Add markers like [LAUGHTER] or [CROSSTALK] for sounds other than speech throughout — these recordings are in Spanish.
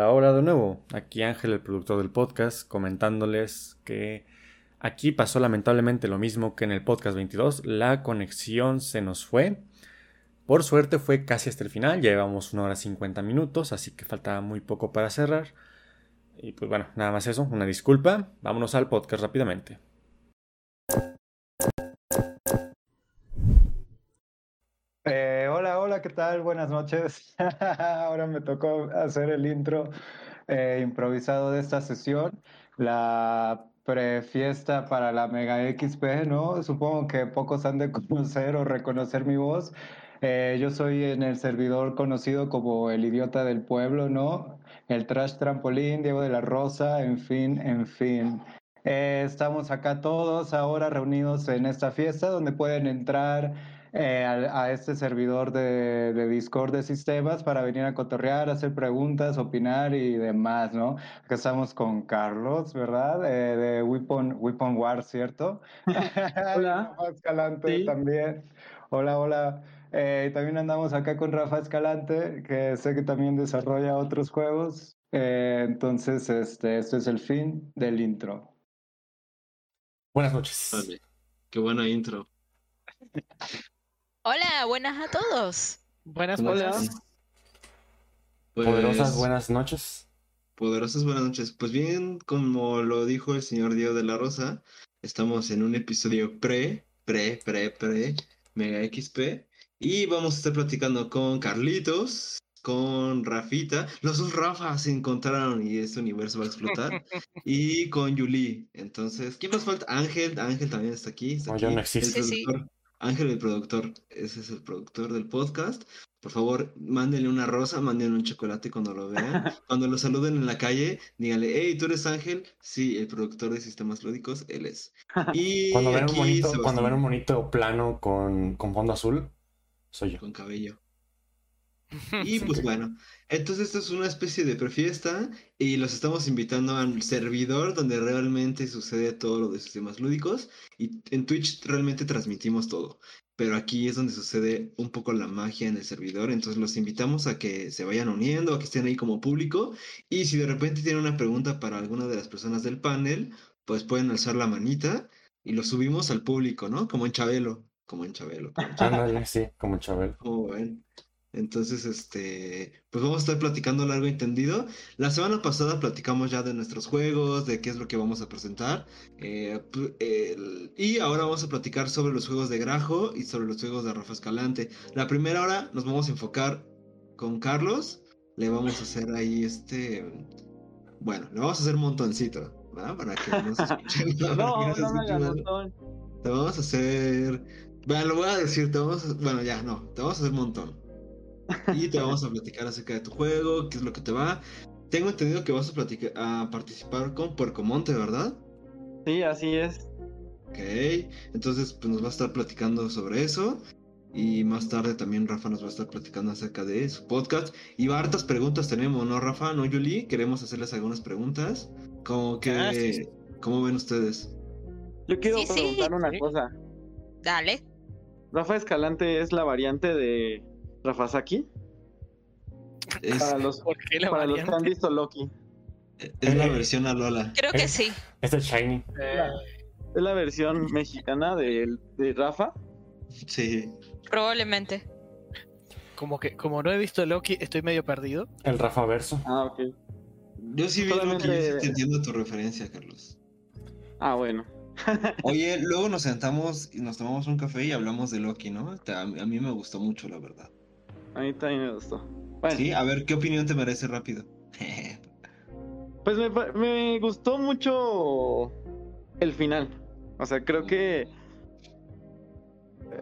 Hola, hola de nuevo. Aquí Ángel, el productor del podcast, comentándoles que aquí pasó lamentablemente lo mismo que en el podcast 22. La conexión se nos fue. Por suerte fue casi hasta el final, ya llevamos una hora 50 minutos, así que faltaba muy poco para cerrar. Y pues bueno, nada más eso, una disculpa. Vámonos al podcast rápidamente. ¿Qué tal? Buenas noches. [LAUGHS] Ahora me tocó hacer el intro eh, improvisado de esta sesión, la prefiesta para la Mega XP, ¿no? Supongo que pocos han de [LAUGHS] conocer o reconocer mi voz. Eh, yo soy en el servidor conocido como el idiota del pueblo, ¿no? El trash trampolín, Diego de la Rosa, en fin, en fin. Eh, estamos acá todos ahora reunidos en esta fiesta donde pueden entrar eh, a, a, este servidor de, de, Discord de sistemas para venir a cotorrear, hacer preguntas, opinar y demás, ¿no? Acá estamos con Carlos, ¿verdad? Eh, de Weapon, Weapon War, ¿cierto? [LAUGHS] Hola. [LAUGHS] Escalante sí. también. Hola, hola. Eh, también andamos acá con Rafa Escalante, que sé que también desarrolla otros juegos. Eh, entonces, este, este es el fin del intro. Buenas noches. Vale. Qué buena intro. [LAUGHS] Hola, buenas a todos. Buenas, buenas. Pues, poderosas buenas noches. Poderosas buenas noches. Pues bien, como lo dijo el señor Diego de la Rosa, estamos en un episodio pre, pre, pre, pre, Mega XP. Y vamos a estar platicando con Carlitos, con Rafita. Los dos Rafas se encontraron y este universo va a explotar. [LAUGHS] y con Yuli. Entonces, ¿quién más falta? Ángel. Ángel también está aquí. Está no, aquí. yo no existo. Sí, sí. Ángel, el productor. Ese es el productor del podcast. Por favor, mándenle una rosa, mándenle un chocolate cuando lo vean. [LAUGHS] cuando lo saluden en la calle, díganle, hey, ¿tú eres Ángel? Sí, el productor de sistemas lúdicos, él es. [LAUGHS] Y cuando ven un Sebastián, cuando ven un monito plano con, con fondo azul, soy yo. con cabello. [LAUGHS] Y pues bueno, entonces esto es una especie de prefiesta y los estamos invitando al servidor donde realmente sucede todo lo de sistemas lúdicos y en Twitch realmente transmitimos todo, pero aquí es donde sucede un poco la magia en el servidor, entonces los invitamos a que se vayan uniendo, a que estén ahí como público y si de repente tienen una pregunta para alguna de las personas del panel, pues pueden alzar la manita y lo subimos al público, ¿no? Como en Chabelo, como en Chabelo. Como en Chabelo. Ándale, sí, como Chabel. Como ven. Entonces, este, pues vamos a estar platicando largo y tendido. La semana pasada platicamos ya de nuestros juegos, de qué es lo que vamos a presentar. Eh, el, y ahora vamos a platicar sobre los juegos de Grajo y sobre los juegos de Rafa Escalante. La primera hora nos vamos a enfocar con Carlos. Le vamos a hacer ahí este, bueno, le vamos a hacer un montoncito, ¿verdad? Para que no se [LAUGHS] escuchen. no, no, se no montón. Te vamos a hacer, bueno, lo voy a decir, te vamos a... bueno, ya, no, te vamos a hacer un montón. Y te vamos a platicar acerca de tu juego, qué es lo que te va. Tengo entendido que vas a, platicar, a participar con Puercomonte, ¿verdad? Sí, así es. Ok, entonces pues nos va a estar platicando sobre eso. Y más tarde también Rafa nos va a estar platicando acerca de su podcast. Y hartas preguntas tenemos, ¿no, Rafa? ¿No, Yuli? Queremos hacerles algunas preguntas. Como que, Ah, sí, sí. ¿cómo ven ustedes? Yo quiero Sí, sí. preguntar una Sí. cosa. Dale. ¿Rafa Escalante es la variante de Rafasaki? Es, Para los, ¿Por qué la para los que han visto Loki. es la versión a Lola. Creo que Eh. sí. Este es Shiny. Eh, Es la versión mexicana de, de Rafa. Sí. Probablemente. como que como no he visto Loki, estoy medio perdido. El Rafa Verso. Ah, ok. Yo sí vi lo que Solamente- yo sí te entiendo tu referencia, Carlos. Ah, bueno. [LAUGHS] Oye, luego nos sentamos y nos tomamos un café y hablamos de Loki, ¿no? A mí me gustó mucho, la verdad. A mí también me gustó. Bueno, Sí, a ver, ¿qué opinión te merece rápido? [LAUGHS] pues me, me gustó mucho el final. O sea, creo que...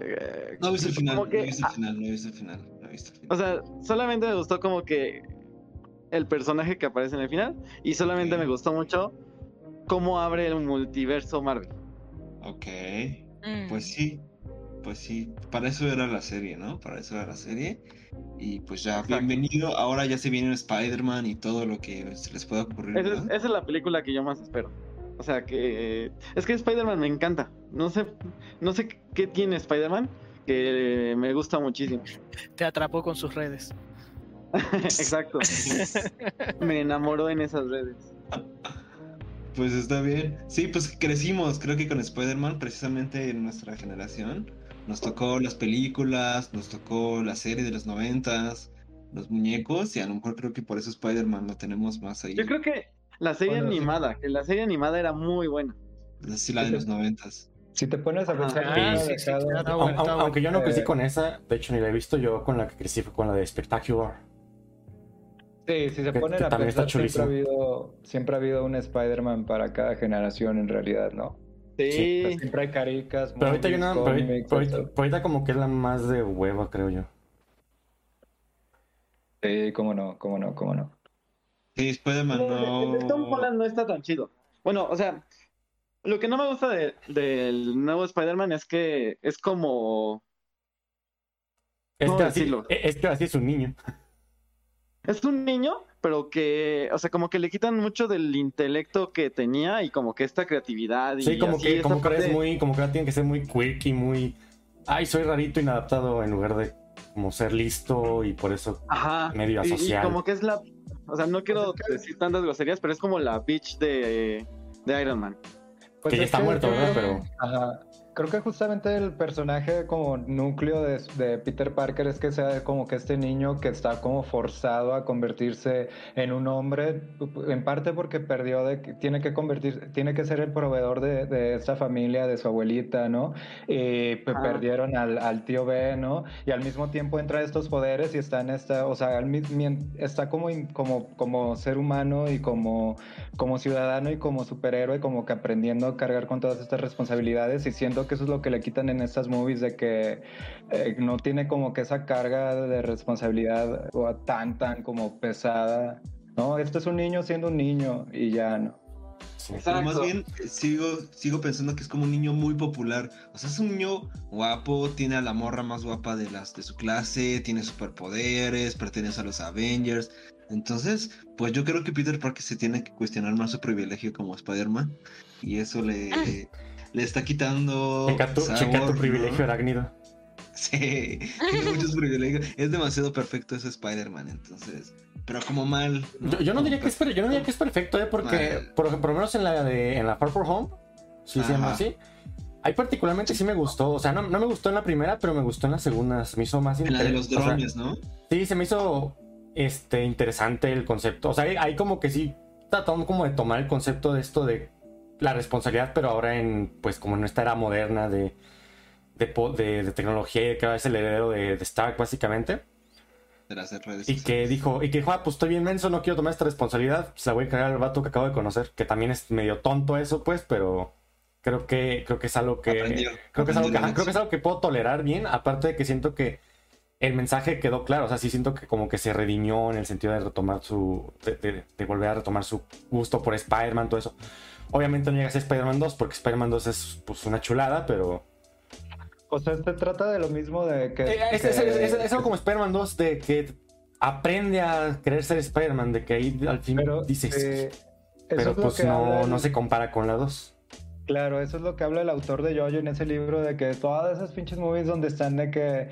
eh, No he visto el final, no he visto el final, no he visto el final, no he visto el final. O sea, solamente me gustó como que el personaje que aparece en el final. Y solamente me gustó mucho cómo abre el multiverso Marvel. Ok, Mm. pues sí, pues sí, para eso era la serie, ¿no? Para eso era la serie. Y pues ya, Exacto. bienvenido, ahora ya se viene Spider-Man y todo lo que se les pueda ocurrir, Esa es, esa es la película que yo más espero. O sea que... Es que Spider-Man me encanta. No sé, no sé qué tiene Spider-Man que me gusta muchísimo. [LAUGHS] Te atrapó con sus redes. [LAUGHS] Exacto. [LAUGHS] Me enamoró en esas redes. Pues está bien. Sí, pues crecimos, creo que con Spider-Man, precisamente en nuestra generación. Nos tocó las películas, nos tocó la serie de los noventas, los muñecos, y a lo mejor creo que por eso Spider-Man lo tenemos más ahí. Yo creo que la serie Bueno, sí. animada, que la serie animada era muy buena. Sí, la de los noventas. Si te pones a pensar, Ah, cada sí, sí, década- claro. Está Au- bueno, au- está aunque yo no crecí Eh, con esa, de hecho ni la he visto, yo con la que crecí fue con la de Spectacular. Sí, si se Que- ponen que a pensar, siempre ha, chulísimo. habido, siempre ha habido un Spider-Man para cada generación en realidad, ¿no? Sí. Siempre hay caricas, Pero ahorita, hay una, pero, ahorita- cómics, pero ahorita- esto. pero ahorita como que es la más de hueva, creo yo. Sí, cómo no, cómo no, cómo no. Sí, Spider-Man El de Tom no. Holland no está tan chido. Bueno, o sea, lo que no me gusta de- del nuevo Spider-Man es que es como. Es ¿Cómo que, así, decirlo? es que así es un niño. Es un niño, pero que. O sea, como que le quitan mucho del intelecto que tenía y como que esta creatividad. Y Sí, como así, que, como que es muy, como que tiene que ser muy quirky, muy. Ay, soy rarito, inadaptado, en lugar de como ser listo y por eso Ajá. medio y- y, como que es la. O sea, no quiero decir tantas groserías, pero es como la bitch de, de Iron Man. Pues que ya es está muerto, ¿verdad? Pero Ajá. Creo que justamente el personaje como núcleo de, de Peter Parker es que sea como que este niño que está como forzado a convertirse en un hombre, en parte porque perdió de tiene que convertir, tiene que ser el proveedor de, de esta familia, de su abuelita, ¿no? Y Ah. perdieron al, al tío Ben, ¿no? Y al mismo tiempo entra estos poderes y está en esta, o sea, está como, como, como ser humano y como, como ciudadano y como superhéroe, como que aprendiendo a cargar con todas estas responsabilidades y siento que eso es lo que le quitan en estas movies de que eh, no tiene como que esa carga de responsabilidad o tan tan como pesada. No, este es un niño siendo un niño y ya no. Pero más bien eh, sigo, sigo pensando que es como un niño muy popular. O sea, es un niño guapo, tiene a la morra más guapa de las de su clase, tiene superpoderes, pertenece a los Avengers. Entonces, pues yo creo que Peter Parker se tiene que cuestionar más su privilegio como Spider-Man. Y eso le, le está quitando. Checa tu, checa tu sabor, ¿no? privilegio arácnido. Sí, tiene muchos privilegios. Es demasiado perfecto ese Spider-Man, entonces. Pero como mal. Yo, yo no diría que es, yo no diría que es perfecto, ¿eh? porque por, por lo menos en la de en la Far From Home, si se llama así. Ahí particularmente sí me gustó, o sea, no, no me gustó en la primera, pero me gustó en la segunda, se me hizo más En la de los inter- o sea, drones, ¿no? Sí, se me hizo este interesante el concepto. O sea, hay, hay como que sí tratando como de tomar el concepto de esto de la responsabilidad, pero ahora en pues como en esta era moderna de, de, de- de tecnología y que ahora es el heredero de, de Stark básicamente. De redes Y que dijo, y que dijo, ah, pues estoy bien menso, no quiero tomar esta responsabilidad, se la voy a encargar al vato que acabo de conocer, que también es medio tonto eso, pues, pero creo que, creo que es algo que. Aprendió, creo que es algo que, ajá, creo que es algo que puedo tolerar bien, aparte de que siento que el mensaje quedó claro, o sea, sí siento que como que se redimió en el sentido de retomar su, de, de- de volver a retomar su gusto por Spider-Man, todo eso. Obviamente no llega a ser Spider-Man 2, porque Spider-Man 2 es pues una chulada, pero... O sea, se trata de lo mismo de que... Eh, Es, que- es- es- es algo como Spider-Man 2 de que aprende a querer ser Spider-Man, de que ahí al fin Pero, dices... eh, pero pues no, el- no se compara con la 2. Claro, eso es lo que habla el autor de Jojo en ese libro, de que todas esas pinches movies donde están de que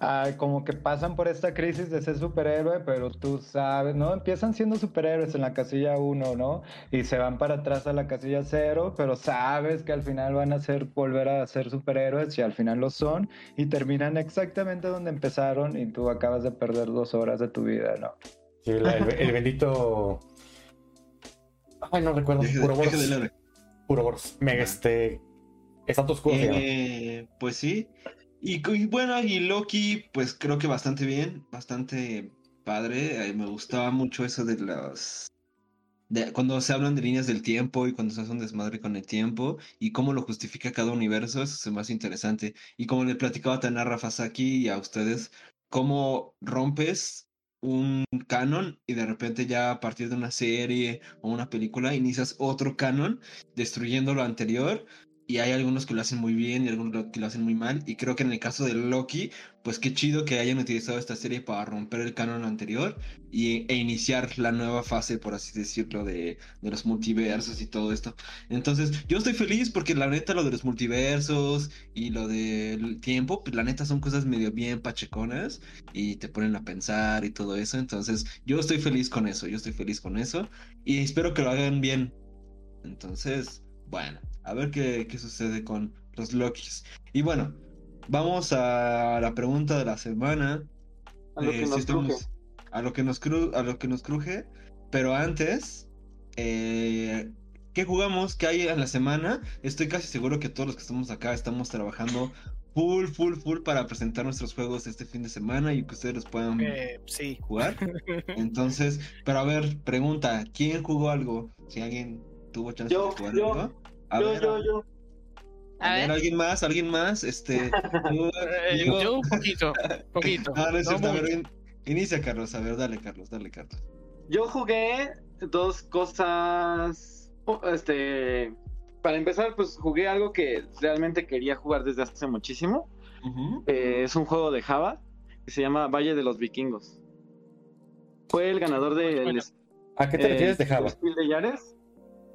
ah, como que pasan por esta crisis de ser superhéroe, pero tú sabes, ¿no? Empiezan siendo superhéroes en la casilla 1, ¿no? Y se van para atrás a la casilla 0, pero sabes que al final van a ser, volver a ser superhéroes y al final lo son y terminan exactamente donde empezaron y tú acabas de perder dos horas de tu vida, ¿no? Sí, la- el, el bendito... Ay, no recuerdo. Deje Puro deje de Boros. Puro Boros. Mega, este... Estatus llama. Eh, pues sí. Y, bueno, y Loki, pues creo que bastante bien, bastante padre. Eh, me gustaba mucho eso de los. De, cuando se hablan de líneas del tiempo y cuando se hace un desmadre con el tiempo y cómo lo justifica cada universo, eso es más interesante. Y como le platicaba también a Rafa Saki y a ustedes, cómo rompes un canon y de repente ya a partir de una serie o una película inicias otro canon destruyendo lo anterior y hay algunos que lo hacen muy bien y algunos que lo hacen muy mal. Y creo que en el caso de Loki, pues qué chido que hayan utilizado esta serie para romper el canon anterior y, e iniciar la nueva fase, por así decirlo, de, de los multiversos y todo esto. Entonces, yo estoy feliz porque la neta lo de los multiversos y lo del tiempo, pues la neta son cosas medio bien pacheconas y te ponen a pensar y todo eso. Entonces, yo estoy feliz con eso, yo estoy feliz con eso y espero que lo hagan bien. Entonces, bueno, a ver qué, qué sucede con los Lokis. Y bueno, vamos a la pregunta de la semana. A lo Eh, que si nos estamos- cruje. a lo que nos cru- a lo que nos cruje. Pero antes, eh, ¿qué jugamos? ¿Qué hay en la semana? Estoy casi seguro que todos los que estamos acá estamos trabajando full, full, full para presentar nuestros juegos este fin de semana y que ustedes los puedan Eh, sí. jugar. [LAUGHS] Entonces, pero a ver, pregunta, ¿quién jugó algo? Si alguien tuvo chance Yo, de jugar yo, algo. A Yo, ver, yo, yo. A ver. ¿alguien más? ¿Alguien más? Este, [LAUGHS] yo- Eh, yo- yo un poquito, poquito. [LAUGHS] Ah, no es no cierto, a mucho. ver, in- inicia Carlos, a ver, dale Carlos, dale Carlos. Yo jugué dos cosas. Este. Para empezar, pues jugué algo que realmente quería jugar desde hace muchísimo. Eh, es un juego de Java que se llama Valle de los Vikingos. Fue el ganador de. Bueno. ¿A qué te eh, refieres de Java? Spiel de Yares.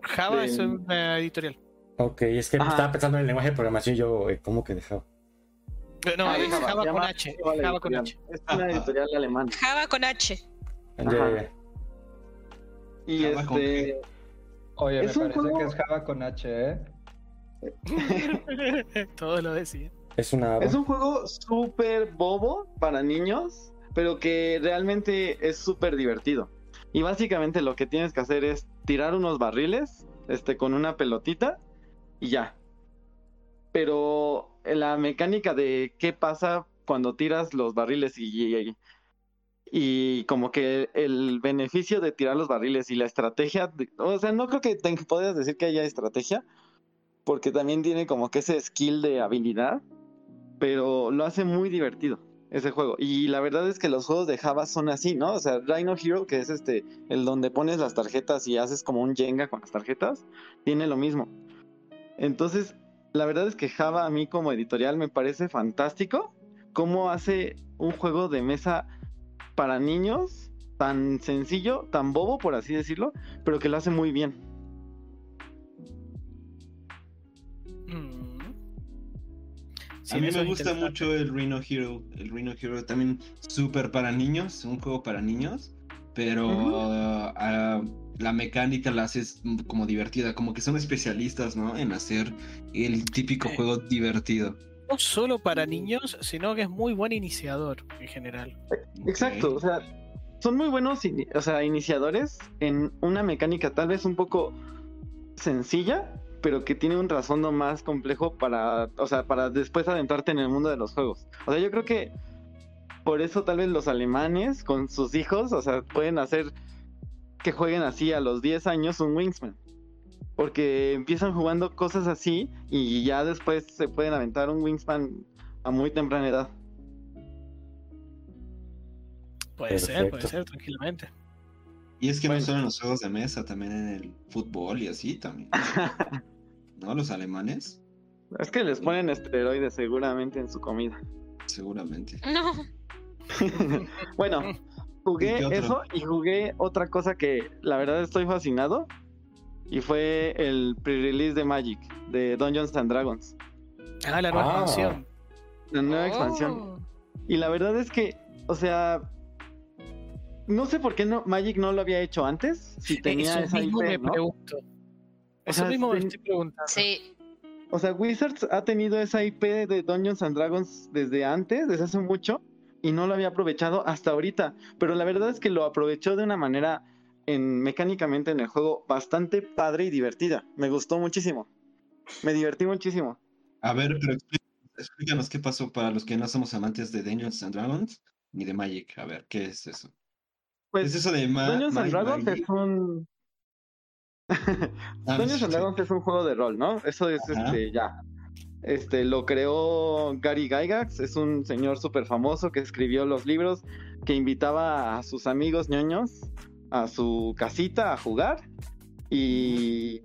Java de- es una editorial. Ok, es que Ajá. estaba pensando en el lenguaje de programación y yo, eh, ¿cómo que de Java? Eh, No, Ah, es Java, con llama H. Java con. H. Es una editorial alemana. Java con H. Ya, Ajá. ya, ya. Y Java con este. Oye, Es me parece juego- que es Java con H, ¿eh? [LAUGHS] Todos lo decían. Es una... Es un juego súper bobo para niños, pero que realmente es súper divertido. Y básicamente lo que tienes que hacer es tirar unos barriles este, con una pelotita y ya. Pero la mecánica de qué pasa cuando tiras los barriles y, y, y como que el beneficio de tirar los barriles y la estrategia, o sea, no creo que te decir que haya estrategia, porque también tiene como que ese skill de habilidad pero lo hace muy divertido ese juego. Y la verdad es que los juegos de Java son así, ¿no? O sea, Rhino Hero, que es este, el donde pones las tarjetas y haces como un Jenga con las tarjetas, tiene lo mismo. Entonces, la verdad es que Java a mí como editorial me parece fantástico cómo hace un juego de mesa para niños tan sencillo, tan bobo, por así decirlo, pero que lo hace muy bien. Sí, a mí me gusta mucho el Rhino Hero. El Rhino Hero también súper para niños, un juego para niños, pero ah, la mecánica la haces como divertida, como que son especialistas, ¿no? En hacer el típico juego divertido. No solo para niños, sino que es muy buen iniciador en general. Exacto, o sea, son muy buenos o sea, iniciadores en una mecánica tal vez un poco sencilla, pero que tiene un trasfondo más complejo para, o sea, para después adentrarte en el mundo de los juegos. O sea, yo creo que por eso tal vez los alemanes con sus hijos, o sea, pueden hacer que jueguen así a los 10 años un Wingsman. Porque empiezan jugando cosas así y ya después se pueden aventar un Wingsman a muy temprana edad. Puede ser, puede ser, tranquilamente. Y es que Bueno. no solo en los juegos de mesa, también en el fútbol y así también. [LAUGHS] ¿No? Los alemanes, Es que les ponen esteroides seguramente en su comida. seguramente. No. [LAUGHS] Bueno, ¿Y jugué eso y jugué otra cosa que la verdad estoy fascinado. Y fue el pre-release de Magic, de Dungeons and Dragons, Ah, la nueva Ah. expansión. la nueva Oh. expansión. Y la verdad es que, o sea, no sé por qué no, Magic no lo había hecho antes. Si [LAUGHS] tenía Eso esa mismo IP, me ¿no? pregunto. Eso sea, mismo me estoy preguntando. Sí. O sea, Wizards ha tenido esa IP de Dungeons and Dragons desde antes, desde hace mucho, y no lo había aprovechado hasta ahorita. Pero la verdad es que lo aprovechó de una manera en, mecánicamente en el juego bastante padre y divertida. Me gustó muchísimo. Me divertí muchísimo. A ver, pero explí- explícanos qué pasó para los que no somos amantes de Dungeons and Dragons ni de Magic. A ver, ¿qué es eso? ¿Qué Pues es eso de Ma Dungeons and Dragons Magic? es un. [LAUGHS] Ah, Dungeons sí. and Dragons es un juego de rol, ¿no? Eso es Ajá. este ya. Este lo creó Gary Gygax, es un señor súper famoso que escribió los libros, que invitaba a sus amigos ñoños a su casita a jugar y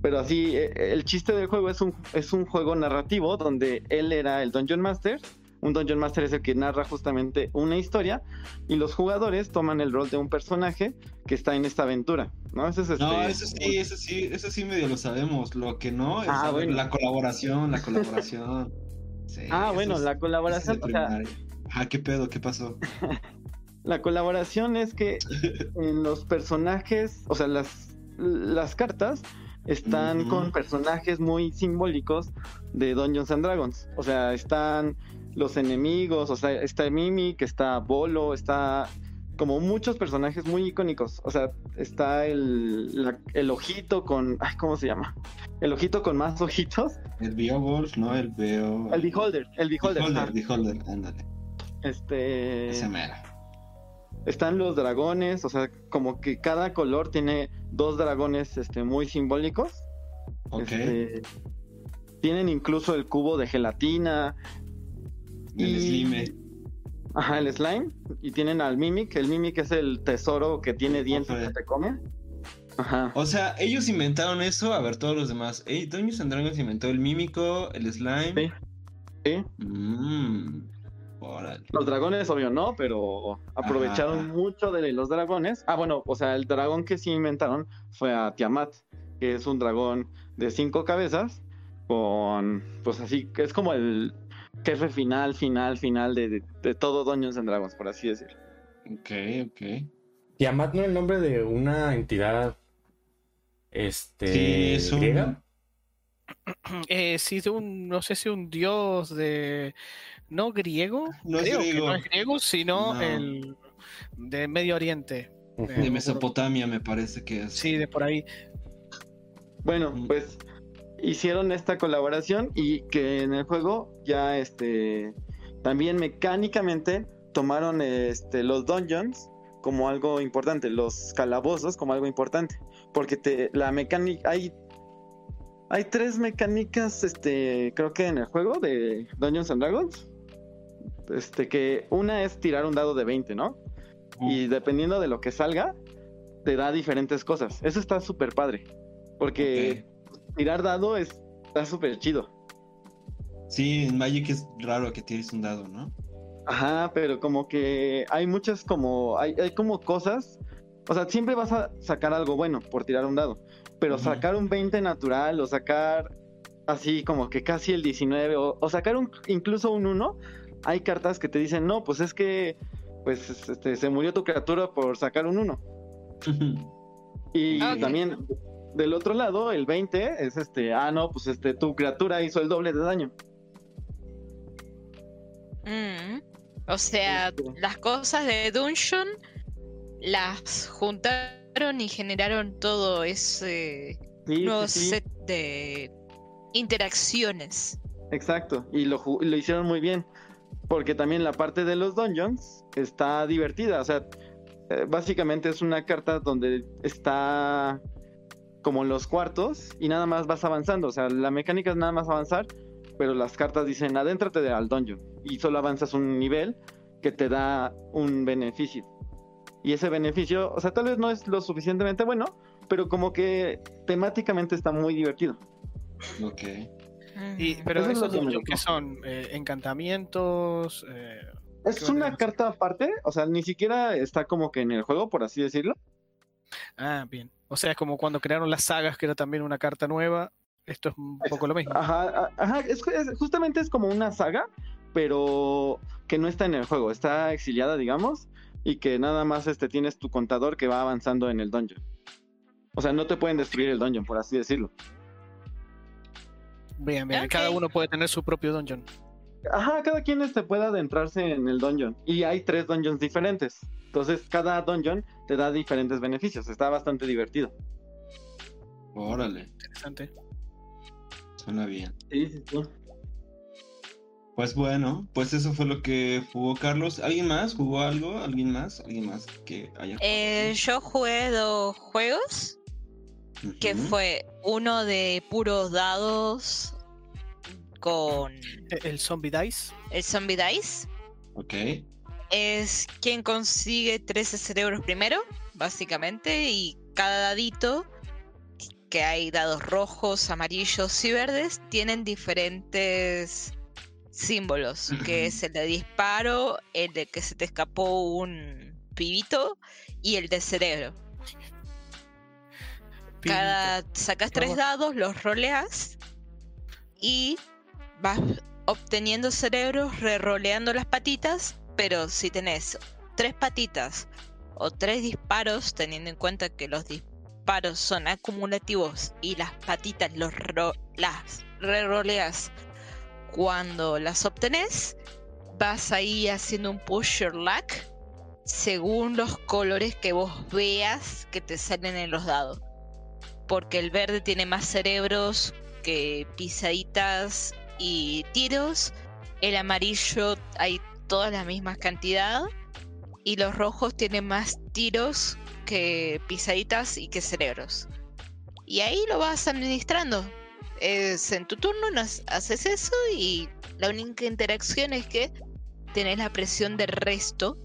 Pero así, eh, el chiste del juego es un, es un juego narrativo donde él era el Dungeon Master. Un Dungeon Master es el que narra justamente una historia y los jugadores toman el rol de un personaje que está en esta aventura, ¿no? Es este... No, eso sí, eso sí, eso sí medio lo sabemos. Lo que no es Ah, bueno. la colaboración, la colaboración. [LAUGHS] Sí, Ah, eso bueno, es- la eso es colaboración, de o sea, primaria. Ajá, ¿qué pedo? ¿Qué pasó? [LAUGHS] La colaboración es que [LAUGHS] en los personajes, o sea, las, las cartas están con personajes muy simbólicos de Dungeons and Dragons. O sea, están los enemigos, o sea, está Mimic, está Bolo, está como muchos personajes muy icónicos. O sea, está el, la- el ojito con. Ay, ¿Cómo se llama? El ojito con más ojitos. El Beowulf, ¿no? El Beo... El Beholder, el Beholder. Beholder. Beholder, ándale. Este. Ese mero. Están los dragones, o sea, como que cada color tiene dos dragones este, muy simbólicos. Ok. Este, tienen incluso el cubo de gelatina. El Slime. Ajá, el slime. Y tienen al Mimic. El Mimic es el tesoro que tiene dientes que te come. Ajá. O sea, ellos inventaron eso, a ver, todos los demás. Ey, Dungeons and Dragons inventó el mímico, el slime. Sí. Sí. Mmm. Órale. Los dragones, obvio, no, pero aprovecharon Ajá. mucho de los dragones. Ah, bueno, o sea, el dragón que sí inventaron fue a Tiamat, que es un dragón de cinco cabezas, con, pues así, que es como el jefe final, final, final de, de, de todo Dungeons and Dragons, por así decirlo. Ok, ok. Tiamat no es el nombre de una entidad. Este. Sí, es un- griega. [CLEARS THROAT] Eh, sí, de un, no sé si un dios de. No griego. No es que griego. no es griego, sino No. el de Medio Oriente. De Mesopotamia me parece que es. Sí, de por ahí. Bueno, Mm. pues hicieron esta colaboración y que en el juego ya este también mecánicamente tomaron este los dungeons como algo importante, los calabozos como algo importante, porque te la mecánica hay hay tres mecánicas este creo que en el juego de Dungeons and Dragons. Este que una es tirar un dado de 20, ¿no? Y dependiendo de lo que salga, te da diferentes cosas. Eso está súper padre. Porque tirar dado es, está súper chido. Sí, en Magic es raro que tires un dado, ¿no? Ajá, pero como que hay muchas como, hay, hay como cosas. O sea, siempre vas a sacar algo bueno por tirar un dado. Pero sacar un 20 natural o sacar así como que casi el 19 o, o sacar un, incluso un 1, hay cartas que te dicen, no, pues es que pues este, se murió tu criatura por sacar un 1. [LAUGHS] Y Ah, también del otro lado, el 20 es este, ah, no, pues este, tu criatura hizo el doble de daño. Mm. O sea, Este. las cosas de Dungeon las juntaron y generaron todo ese Sí, nuevo sí, sí, set de interacciones. exacto. Y lo, lo hicieron muy bien. Porque también la parte de los dungeons está divertida. O sea, eh, básicamente es una carta donde está como los cuartos y nada más vas avanzando. O sea, la mecánica es nada más avanzar, pero las cartas dicen adéntrate de- al dungeon y solo avanzas un nivel que te da un beneficio. Y ese beneficio, o sea, tal vez no es lo suficientemente bueno, pero como que temáticamente está muy divertido. ok. Y, Mm. pero Eso esos que son eh, encantamientos. eh, Es una carta aparte, o sea, ni siquiera está como que en el juego, por así decirlo. Ah, bien. O sea, es como cuando crearon las sagas, que era también una carta nueva. Esto es un poco lo mismo. Ajá, ajá, es, es- justamente es como una saga, pero que no está en el juego, está exiliada, digamos, y que nada más este tienes tu contador que va avanzando en el dungeon. O sea, no te pueden destruir el dungeon, por así decirlo. Bien, bien. Cada uno puede tener su propio dungeon. Ajá, cada quien este puede adentrarse en el dungeon. Y hay tres dungeons diferentes. Entonces, cada dungeon te da diferentes beneficios. Está bastante divertido. Órale, Interesante. suena bien. Sí, sí, sí. Pues bueno, pues eso fue lo que jugó Carlos. ¿Alguien más jugó algo? ¿Alguien más? ¿Alguien más que haya jugado? Eh, yo jugué dos juegos, que fue uno de puros dados con Eh, El Zombie Dice. el Zombie Dice. Ok. Es quien consigue 13 cerebros primero, básicamente, y cada dadito que hay dados rojos, amarillos y verdes, tienen diferentes símbolos, que es el de disparo, el de que se te escapó un pibito y el de cerebro. Cada sacas tres dados, los roleas y vas obteniendo cerebros, re-roleando las patitas, pero si tenés tres patitas o tres disparos, teniendo en cuenta que los disparos son acumulativos y las patitas los las re-roleas cuando las obtenés, vas ahí haciendo un push your luck según los colores que vos veas que te salen en los dados. Porque el verde tiene más cerebros que pisaditas y tiros. El amarillo hay toda la misma cantidad. Y los rojos tienen más tiros que pisaditas y que cerebros. Y ahí lo vas administrando. Es en tu turno haces eso y la única interacción es que tenés la presión del resto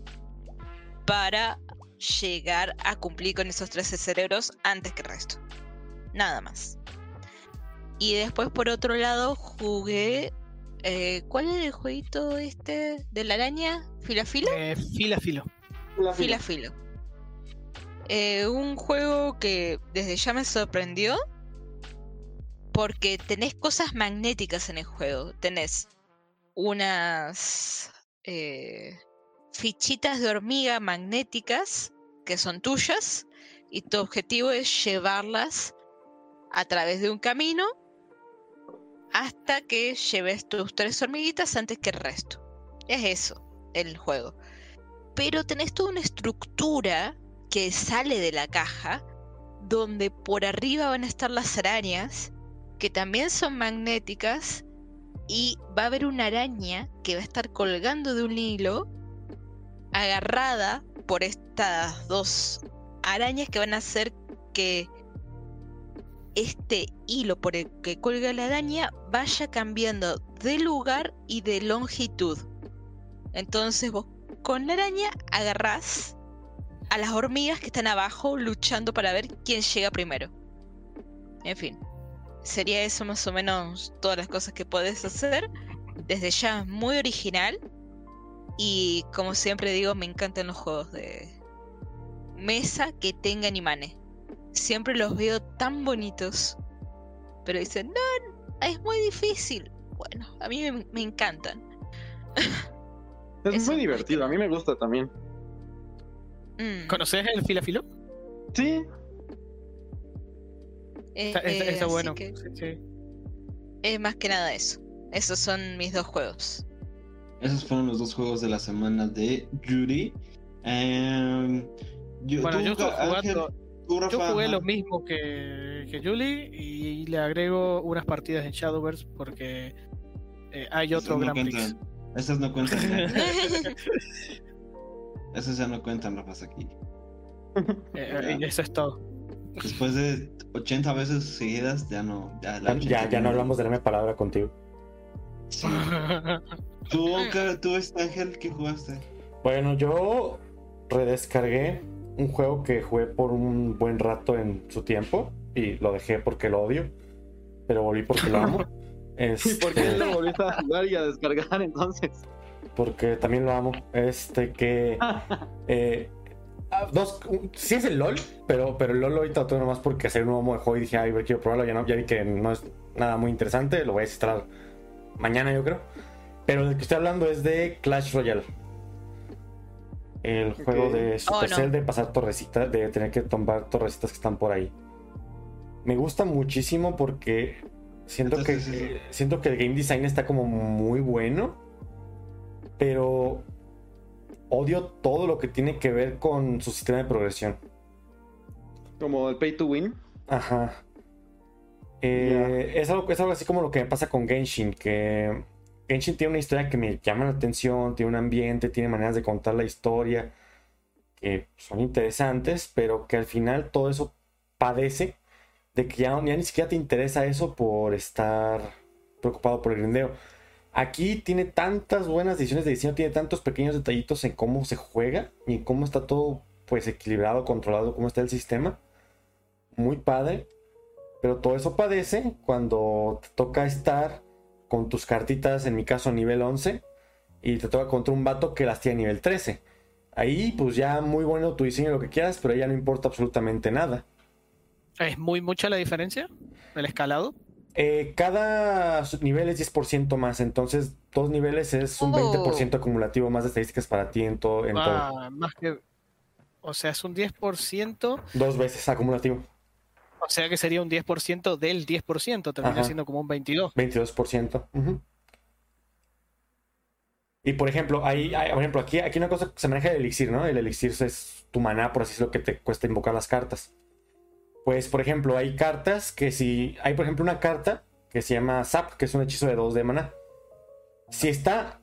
para llegar a cumplir con esos 13 cerebros antes que el resto. Nada más. Y después por otro lado jugué... Eh, ¿Cuál es el jueguito este de la araña? ¿Fila filo? Eh, fila filo. Fila filo. Eh, un juego que desde ya me sorprendió porque tenés cosas magnéticas en el juego. Tenés unas eh, fichitas de hormiga magnéticas que son tuyas y tu objetivo es llevarlas a través de un camino hasta que lleves tus tres hormiguitas antes que el resto. Es eso, el juego. Pero tenés toda una estructura que sale de la caja, donde por arriba van a estar las arañas, que también son magnéticas, y va a haber una araña que va a estar colgando de un hilo, agarrada por estas dos arañas que van a hacer que este hilo por el que cuelga la araña vaya cambiando de lugar y de longitud. Entonces vos con la araña agarrás a las hormigas que están abajo luchando para ver quién llega primero. En fin, sería eso más o menos todas las cosas que puedes hacer. Desde ya muy original. Y como siempre digo, me encantan los juegos de mesa que tengan imanes siempre los veo tan bonitos. Pero dicen, no, es muy difícil. Bueno, a mí me, encantan. Es muy divertido, a mí me gusta también. Mm. ¿Conoces el filafilo? Sí. está, eh, bueno. Es más que nada eso. Esos son mis dos juegos. Esos fueron los dos juegos de la semana de Judy. Em, bueno, yo estoy jugando. Yo jugué lo mismo que, que Julie y le agrego unas partidas en Shadowverse porque eh, hay otro Gran Prix. Esas no cuentan. [LAUGHS] Esas ya no cuentan, lo pasa aquí. Eh, eso es todo. Después de 80 veces seguidas, ya no. Ya, ya, no hablamos de la misma palabra contigo. [LAUGHS] ¿Tú, ¿Tú, este Ángel, qué jugaste? Bueno, yo redescargué un juego que jugué por un buen rato en su tiempo y lo dejé porque lo odio, pero volví porque lo amo. [LAUGHS] Este... ¿Por qué lo volviste a jugar y a descargar entonces? Porque también lo amo. Este que. [LAUGHS] eh, ah, dos, sí es el LOL, pero, pero el LOL ahorita todo nomás porque hacer un nuevo modo de juego y dije, ay, quiero probarlo. Ya, no, ya vi que no es nada muy interesante, lo voy a instalar mañana, yo creo. Pero el que estoy hablando es de Clash Royale. El juego de oh, Supercell de pasar torrecitas, de tener que tomar torrecitas que están por ahí. Me gusta muchísimo porque siento que siento que el game design está como muy bueno, pero odio todo lo que tiene que ver con su sistema de progresión. Como el pay to win. Ajá. Eh, es, algo, es algo así como lo que me pasa con Genshin, que Genshin tiene una historia que me llama la atención, tiene un ambiente, tiene maneras de contar la historia que son interesantes, pero que al final todo eso padece de que ya, ni siquiera te interesa eso por estar preocupado por el grindeo. Aquí tiene tantas buenas decisiones de diseño, tiene tantos pequeños detallitos en cómo se juega y en cómo está todo pues equilibrado, controlado, cómo está el sistema. Muy padre. Pero todo eso padece cuando te toca estar con tus cartitas, en mi caso nivel 11, y te toca contra un vato que las tiene a nivel 13. Ahí, pues ya muy bueno tu diseño, lo que quieras, pero ya no importa absolutamente nada. ¿Es muy mucha la diferencia? ¿El escalado? Eh, cada nivel es 10% más, entonces dos niveles es un 20% acumulativo más de estadísticas para ti en, todo, en ah, Más que, o sea, es un 10%. Dos veces acumulativo. O sea que sería un 10% del 10%, termina siendo como un 22%. 22%. Y por ejemplo, ahí, por ejemplo, aquí, aquí una cosa se maneja el elixir, ¿no? El elixir es tu maná, por así decirlo, que te cuesta invocar las cartas. Pues, por ejemplo, hay cartas que si. Hay, por ejemplo, una carta que se llama Zap, que es un hechizo de 2 de maná. Si está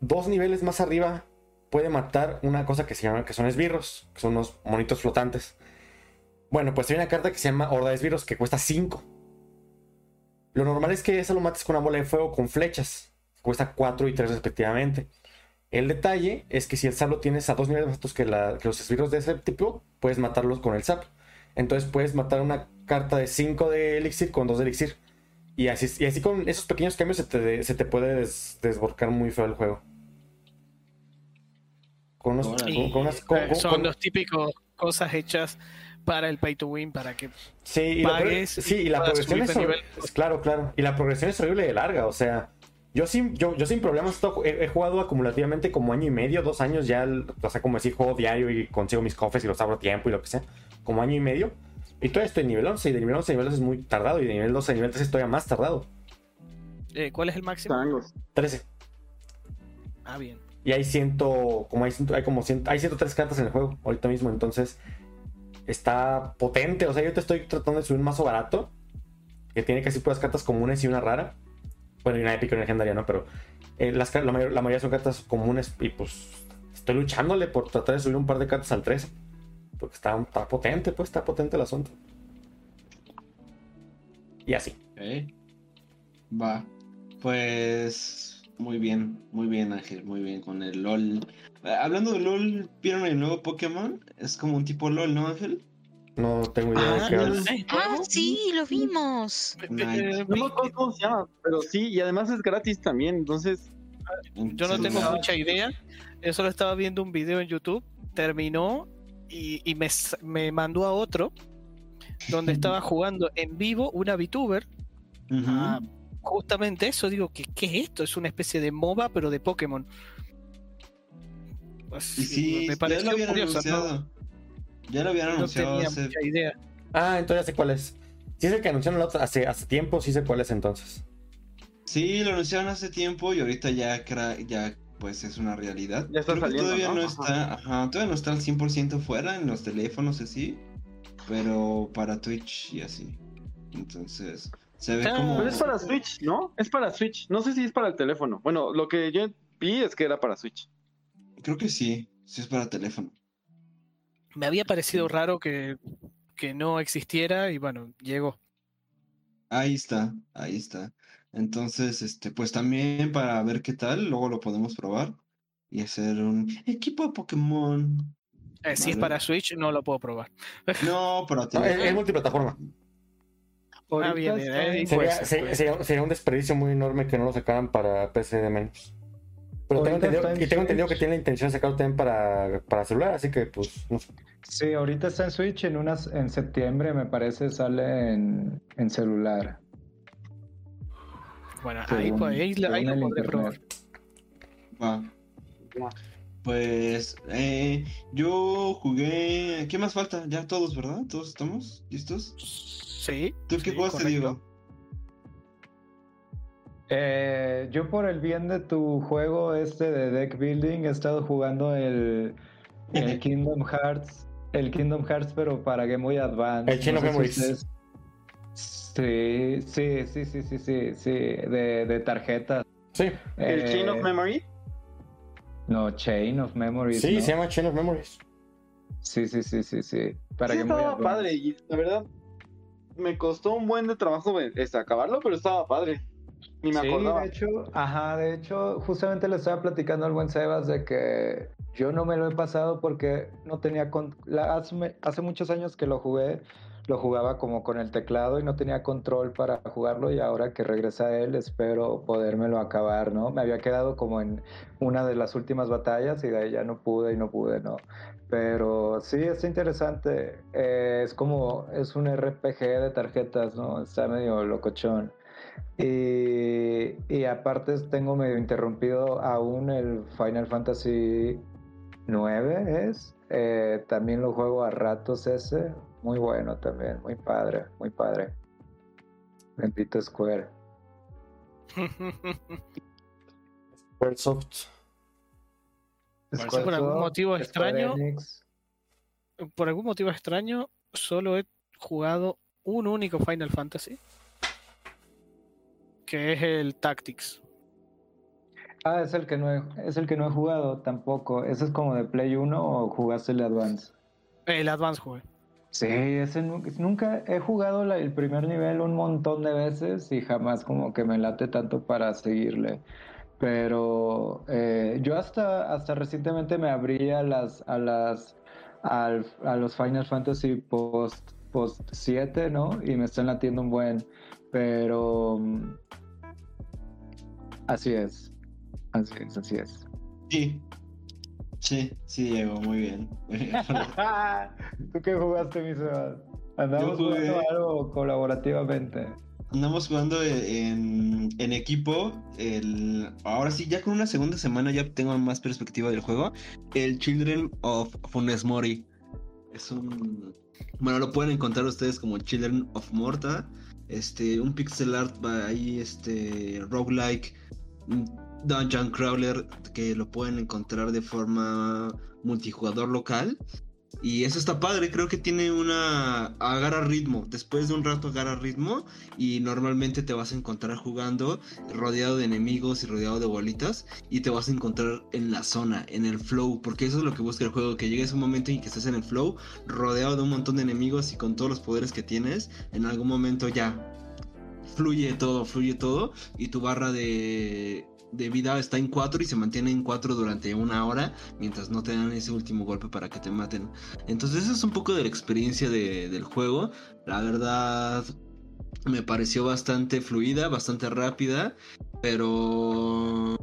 dos niveles más arriba, puede matar una cosa que se llama, que son esbirros, que son unos monitos flotantes. Bueno, pues hay una carta que se llama Horda de Esbirros que cuesta 5. Lo normal es que esa lo mates con una bola de fuego con flechas. Cuesta 4 y 3 respectivamente. El detalle es que si el zap lo tienes a dos niveles más altos que, que los esbirros de ese tipo, puedes matarlos con el zap. Entonces puedes matar una carta de 5 de elixir con 2 de elixir. Y así, y así con esos pequeños cambios se te, se te puede desborcar muy feo el juego. Con unas, con, son los típicos cosas hechas para el pay to win, para que sí, y pagues. sí, y la progresión es, claro, claro. Y la progresión es horrible de larga, o sea, yo sin, yo, yo sin problemas he, he, jugado acumulativamente como año y medio, dos años ya, o sea, como decir, juego diario y consigo mis cofres y los abro a tiempo y lo que sea como año y medio. Y todavía estoy en nivel 11. Y de nivel 11 a nivel 12 es muy tardado. Y de nivel 12 a nivel 13 es todavía más tardado. Eh, ¿Cuál es el máximo? 13. Ah, bien. Y hay ciento, como hay, hay como ciento, hay 103 cartas en el juego ahorita mismo. Entonces está potente. O sea, yo te estoy tratando de subir un mazo barato. Que tiene casi puras cartas comunes y una rara. Bueno, y una épica y una legendaria, ¿no? Pero eh, las, la, mayoría, son cartas comunes. Y pues estoy luchándole por tratar de subir un par de cartas al 13. Porque está, potente, pues está potente el asunto. Y así. Va. Pues muy bien, muy bien Ángel, muy bien con el LOL. Eh, hablando de LOL, ¿vieron el nuevo Pokémon? Es como un tipo LOL, ¿no Ángel? No tengo idea de qué Ah, sí, lo vimos. no me acuerdo cómo se llama, pero sí, y además es gratis también, entonces... Yo no tengo mucha idea. Yo solo estaba viendo un video en YouTube, terminó y, me, mandó a otro donde estaba jugando en vivo una VTuber. justamente eso, digo, ¿qué, ¿qué, es esto? Es una especie de MOBA, pero de Pokémon. Pues, sí, me pareció ya lo habían anunciado. Ya lo habían anunciado. No tenía mucha idea. Ah, entonces ya sé cuál es. Si es el que anunciaron hace, hace tiempo, sí sé cuál es entonces. Sí, lo anunciaron hace tiempo y ahorita ya, ya pues es una realidad. Ya está saliendo, todavía ¿no? está, ajá, todavía no está al 100% fuera en los teléfonos así, pero para Twitch y así. Entonces, se ve como Pero es para Switch, ¿no? Es para Switch. No sé si es para el teléfono. Bueno, lo que yo vi es que era para Switch. Creo que sí, sí es para teléfono. Me había parecido raro que, que no existiera y bueno, llegó. Ahí está, ahí está. Entonces, este, pues también para ver qué tal, luego lo podemos probar y hacer un equipo de Pokémon. Eh, si es para Switch, no lo puedo probar. [LAUGHS] No, pero es, multiplataforma. Ah, bien, eh, sería, un desperdicio muy enorme que no lo sacaran para PC de menos. Pero tengo entendido, y tengo entendido que tiene la intención de sacarlo también para, para celular, así que pues no sé. Sí, ahorita está en Switch, en unas en septiembre me parece sale en, en celular. Bueno, ahí, pues, ahí, ahí lo podré probar. Va. Pues eh, yo jugué. ¿Qué más falta? Ya todos, ¿verdad? ¿Todos estamos listos? Sí. ¿Tú qué jugaste, Diego? Eh, yo por el bien de tu juego este de deck building he estado jugando el, el Kingdom Hearts, el Kingdom Hearts pero para Game Boy Advance. El Chain of Memories. Sí, sí, sí, sí, sí, sí, sí, de, de tarjetas. Sí. ¿El Chain of eh, Memory? No, Chain of Memories. Sí, se llama Chain of Memories. Sí, sí, sí, sí, sí. Para sí, estaba padre y la verdad me costó un buen de trabajo este, acabarlo, pero estaba padre. Ni me sí, acordaba. de hecho, ajá, de hecho, justamente le estaba platicando al buen Sebas de que yo no me lo he pasado porque no tenía... Con... hace muchos años que lo jugué lo jugaba como con el teclado y no tenía control para jugarlo y ahora que regresa él espero podérmelo acabar, ¿no? Me había quedado como en una de las últimas batallas y de ahí ya no pude y no pude, ¿no? Pero sí, es interesante. Eh, es como, es un RPG de tarjetas, ¿no? Está medio locochón. Y, y aparte tengo medio interrumpido aún el Final Fantasy 9 es. Eh, también lo juego a ratos ese. Muy bueno también, muy padre, muy padre. Bendito Square. [LAUGHS] Squaresoft. Bueno, por algún motivo Square extraño, por algún motivo extraño, solo he jugado un único Final Fantasy. Que es el Tactics. Ah, es el que no he, es el que no he jugado tampoco. ¿Ese es como de Play 1 o jugaste el Advance? El Advance jugué. Sí, ese nu- nunca he jugado la- el primer nivel un montón de veces y jamás como que me late tanto para seguirle. Pero eh, yo hasta, hasta recientemente me abrí a las, a las, al- a los Final Fantasy post, post 7, ¿no? Y me están latiendo un buen. Pero mm, así es. Así es, así es. Sí. Sí, sí, Diego, muy bien. [LAUGHS] ¿Tú qué jugaste, mi Sebas? Andamos jugué- jugando algo colaborativamente. Andamos jugando en, en equipo. El, ahora sí, ya con una segunda semana ya tengo más perspectiva del juego. El Children of Funes Mori. Es un. Bueno, lo pueden encontrar ustedes como Children of Morta. Este, un pixel art ahí, este, roguelike, dungeon crawler que lo pueden encontrar de forma multijugador local. Y eso está padre, creo que tiene una... agarra ritmo, después de un rato agarra ritmo y normalmente te vas a encontrar jugando rodeado de enemigos y rodeado de bolitas y te vas a encontrar en la zona, en el flow, porque eso es lo que busca el juego, que llegues a un momento en que estés en el flow, rodeado de un montón de enemigos y con todos los poderes que tienes, en algún momento ya fluye todo, fluye todo y tu barra de, de vida está en 4 y se mantiene en 4 durante una hora mientras no te dan ese último golpe para que te maten. Entonces eso es un poco de la experiencia de- del juego. La verdad me pareció bastante fluida, bastante rápida, pero...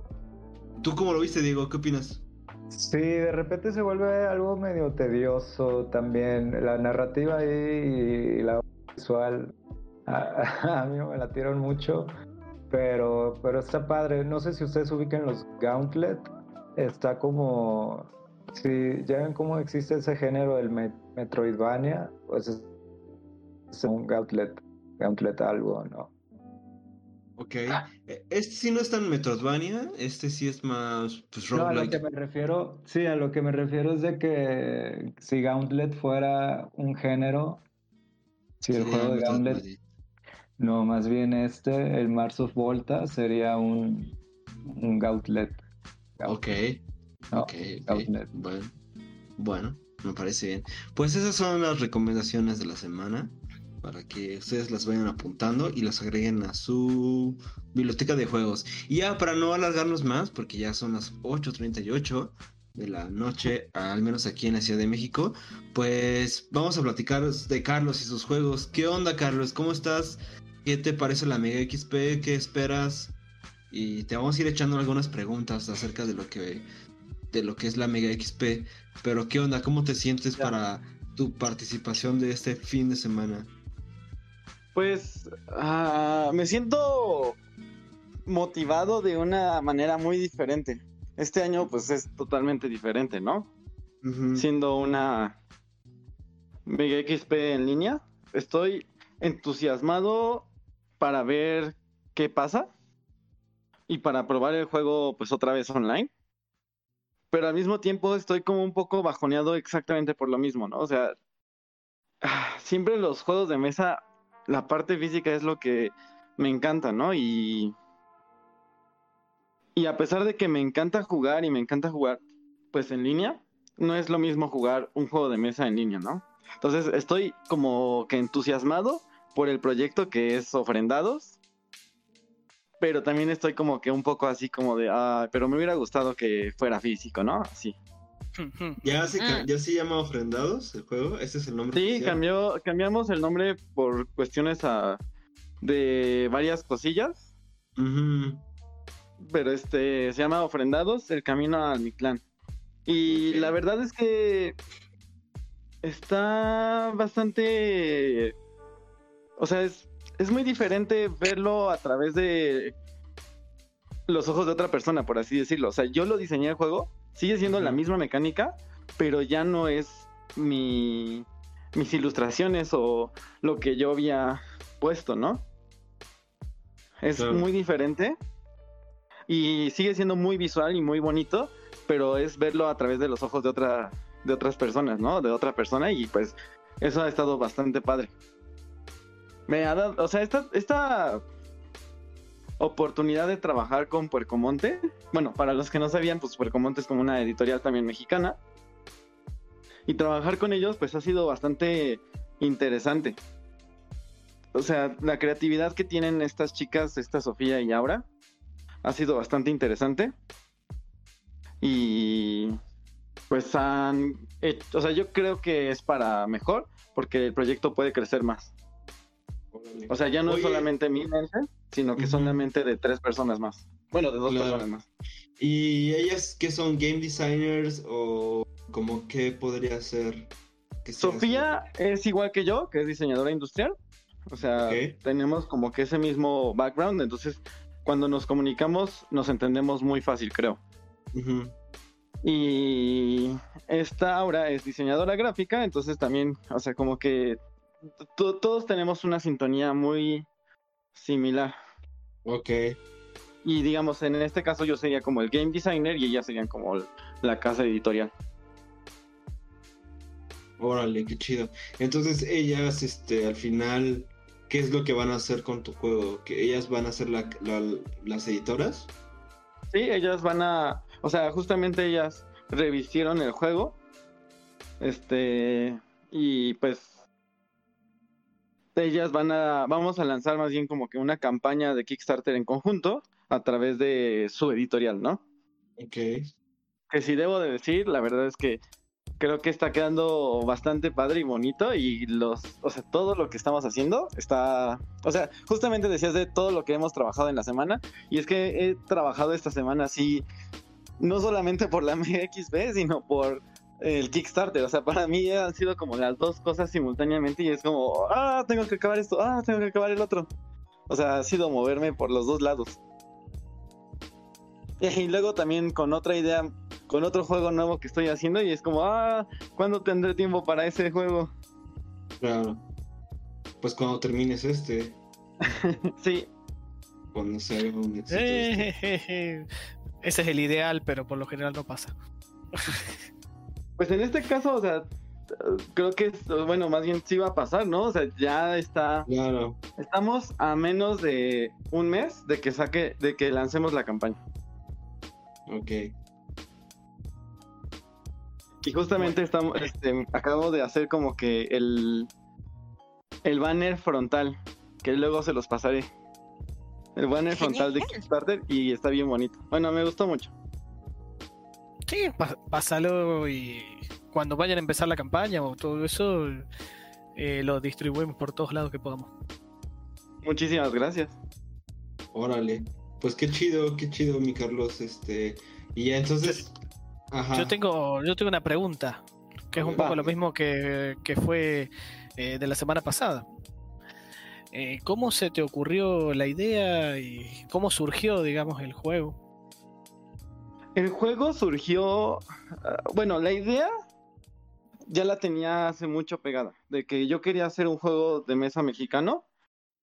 ¿Tú cómo lo viste, Diego? ¿Qué opinas? Sí, de repente se vuelve algo medio tedioso también. La narrativa y la visual a, [LAUGHS] a mí me latieron mucho, pero, pero está padre. No sé si ustedes ubican los Gauntlet. Está como... Si ya ven cómo existe ese género del me- Metroidvania, pues es, es un Gauntlet, Gauntlet algo, ¿no? Ok. Eh, Este sí no es tan Metroidvania, este sí es más pues No, a lo que me refiero, sí, a lo que me refiero es de que si Gauntlet fuera un género, si el juego de Gauntlet. No, más bien este, el Mars of Volta sería un, un. Ok, No, ok, ok. Gauntlet. Bueno, bueno, me parece bien. Pues esas son las recomendaciones de la semana para que ustedes las vayan apuntando y las agreguen a su biblioteca de juegos. Y ya para no alargarnos más, porque ya son las 8.38 de la noche, al menos aquí en la Ciudad de México, pues vamos a platicar de Carlos y sus juegos. ¿Qué onda, Carlos? ¿Cómo estás? ¿Qué te parece la Mega XP? ¿Qué esperas? Y te vamos a ir echando algunas preguntas acerca de lo que de lo que es la Mega XP. Pero ¿qué onda? ¿Cómo te sientes Ya. para tu participación de este fin de semana? Pues ah, me siento motivado de una manera muy diferente. Este año pues es totalmente diferente, ¿no? Siendo una Mega XP en línea, estoy entusiasmado para ver qué pasa y para probar el juego pues otra vez online. Pero al mismo tiempo estoy como un poco bajoneado exactamente por lo mismo, ¿no? O sea, ah, siempre los juegos de mesa la parte física es lo que me encanta, ¿no? Y. Y a pesar de que me encanta jugar y me encanta jugar, pues en línea, no es lo mismo jugar un juego de mesa en línea, ¿no? Entonces estoy como que entusiasmado por el proyecto que es Ofrendados, pero también estoy como que un poco así como de, ah, pero me hubiera gustado que fuera físico, ¿no? Así. [LAUGHS] ¿Ya se, Mm. ya se llama Ofrendados el juego? ¿Ese es el nombre Sí, oficial? cambió, cambiamos el nombre por cuestiones a- de varias cosillas, pero este se llama Ofrendados, el camino al Mictlán. Y Ok. la verdad es que está bastante, o sea, es, es muy diferente verlo a través de los ojos de otra persona, por así decirlo. O sea, yo lo diseñé el juego, sigue siendo la misma mecánica, pero ya no es mi, mis ilustraciones o lo que yo había puesto, ¿no? Es Claro. muy diferente y sigue siendo muy visual y muy bonito, pero es verlo a través de los ojos de otra de otras personas, ¿no? De otra persona y pues eso ha estado bastante padre. Me ha dado, o sea, esta, esta oportunidad de trabajar con Puercomonte, bueno, para los que no sabían, pues Puercomonte es como una editorial también mexicana. Y trabajar con ellos pues ha sido bastante interesante. O sea, la creatividad que tienen estas chicas, esta Sofía y Aura, ha sido bastante interesante. Y pues han hecho, o sea, yo creo que es para mejor porque el proyecto puede crecer más. O sea, ya no es solamente mi mente, sino que Ujú. solamente de tres personas más. Bueno, de dos Claro. personas más. ¿Y ellas qué son? ¿Game designers o como qué podría ser? que sea Sofía es igual que yo, que es diseñadora industrial. O sea, tenemos como que ese mismo background, entonces cuando nos comunicamos nos entendemos muy fácil, creo. Y esta Aura es diseñadora gráfica, entonces también, o sea, como que to- todos tenemos una sintonía muy similar. Ok. Y digamos, en este caso yo sería como el game designer y ellas serían como la casa editorial. Órale, qué chido. Entonces ellas, este, al final, ¿qué es lo que van a hacer con tu juego? ¿Que ellas van a ser la- la- las editoras? Sí, ellas van a, o sea, justamente ellas revistieron el juego. Este, y pues ellas van a, vamos a lanzar más bien como que una campaña de Kickstarter en conjunto a través de su editorial, ¿no? Ok. Que si debo de decir, la verdad es que creo que está quedando bastante padre y bonito y los, o sea, todo lo que estamos haciendo está, o sea, justamente decías de todo lo que hemos trabajado en la semana y es que he trabajado esta semana así, no solamente por la [LAUGHS] MXB, sino por el Kickstarter, o sea, para mí han sido como las dos cosas simultáneamente y es como, ah, tengo que acabar esto, ah, tengo que acabar el otro. O sea, ha sido moverme por los dos lados. [LAUGHS] Y luego también con otra idea con otro juego nuevo que estoy haciendo y es como, ah, ¿cuándo tendré tiempo para ese juego? Claro. Pues cuando termines este, [LAUGHS] Sí, cuando se haga un éxito Eh, este. Ese es el ideal, pero por lo general no pasa. [LAUGHS] pues en este caso, o sea, creo que, es- bueno, más bien sí va a pasar, ¿no? O sea, ya está, Claro. estamos a menos de un mes de que saque, de que lancemos la campaña. Ok. Y justamente estamos, este, acabo de hacer como que el, el banner frontal, que luego se los pasaré. El banner frontal de. Kickstarter y está bien bonito. Bueno, me gustó mucho. Sí, pásalo y cuando vayan a empezar la campaña o todo eso, eh, lo distribuimos por todos lados que podamos. Muchísimas gracias. Órale. Pues qué chido, qué chido, mi Carlos. Este. Y ya entonces. Ajá. Yo tengo, yo tengo una pregunta, que es un Va. poco lo mismo que, que fue eh, de la semana pasada. Eh, ¿Cómo se te ocurrió la idea y cómo surgió, digamos, el juego? El juego surgió, ah, bueno, la idea ya la tenía hace mucho pegada, de que yo quería hacer un juego de mesa mexicano,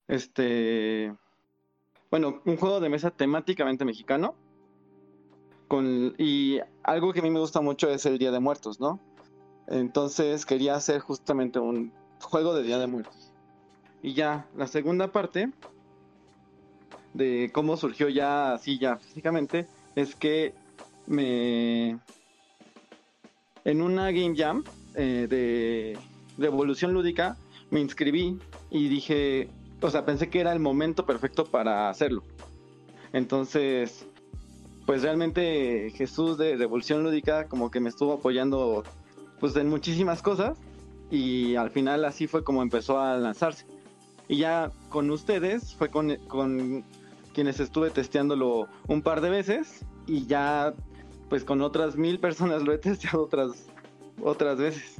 este, bueno, un juego de mesa temáticamente mexicano, con, y algo que a mí me gusta mucho es el Día de Muertos, ¿no? Entonces quería hacer justamente un juego de Día de Muertos. Y ya, la segunda parte de cómo surgió ya así ya físicamente es que me en una game jam eh, de revolución lúdica me inscribí y dije o sea pensé que era el momento perfecto para hacerlo entonces pues realmente Jesús de Revolución Lúdica como que me estuvo apoyando pues en muchísimas cosas y al final así fue como empezó a lanzarse. Y ya con ustedes fue con, con quienes estuve testeándolo un par de veces y ya pues con otras mil personas lo he testeado otras, otras veces.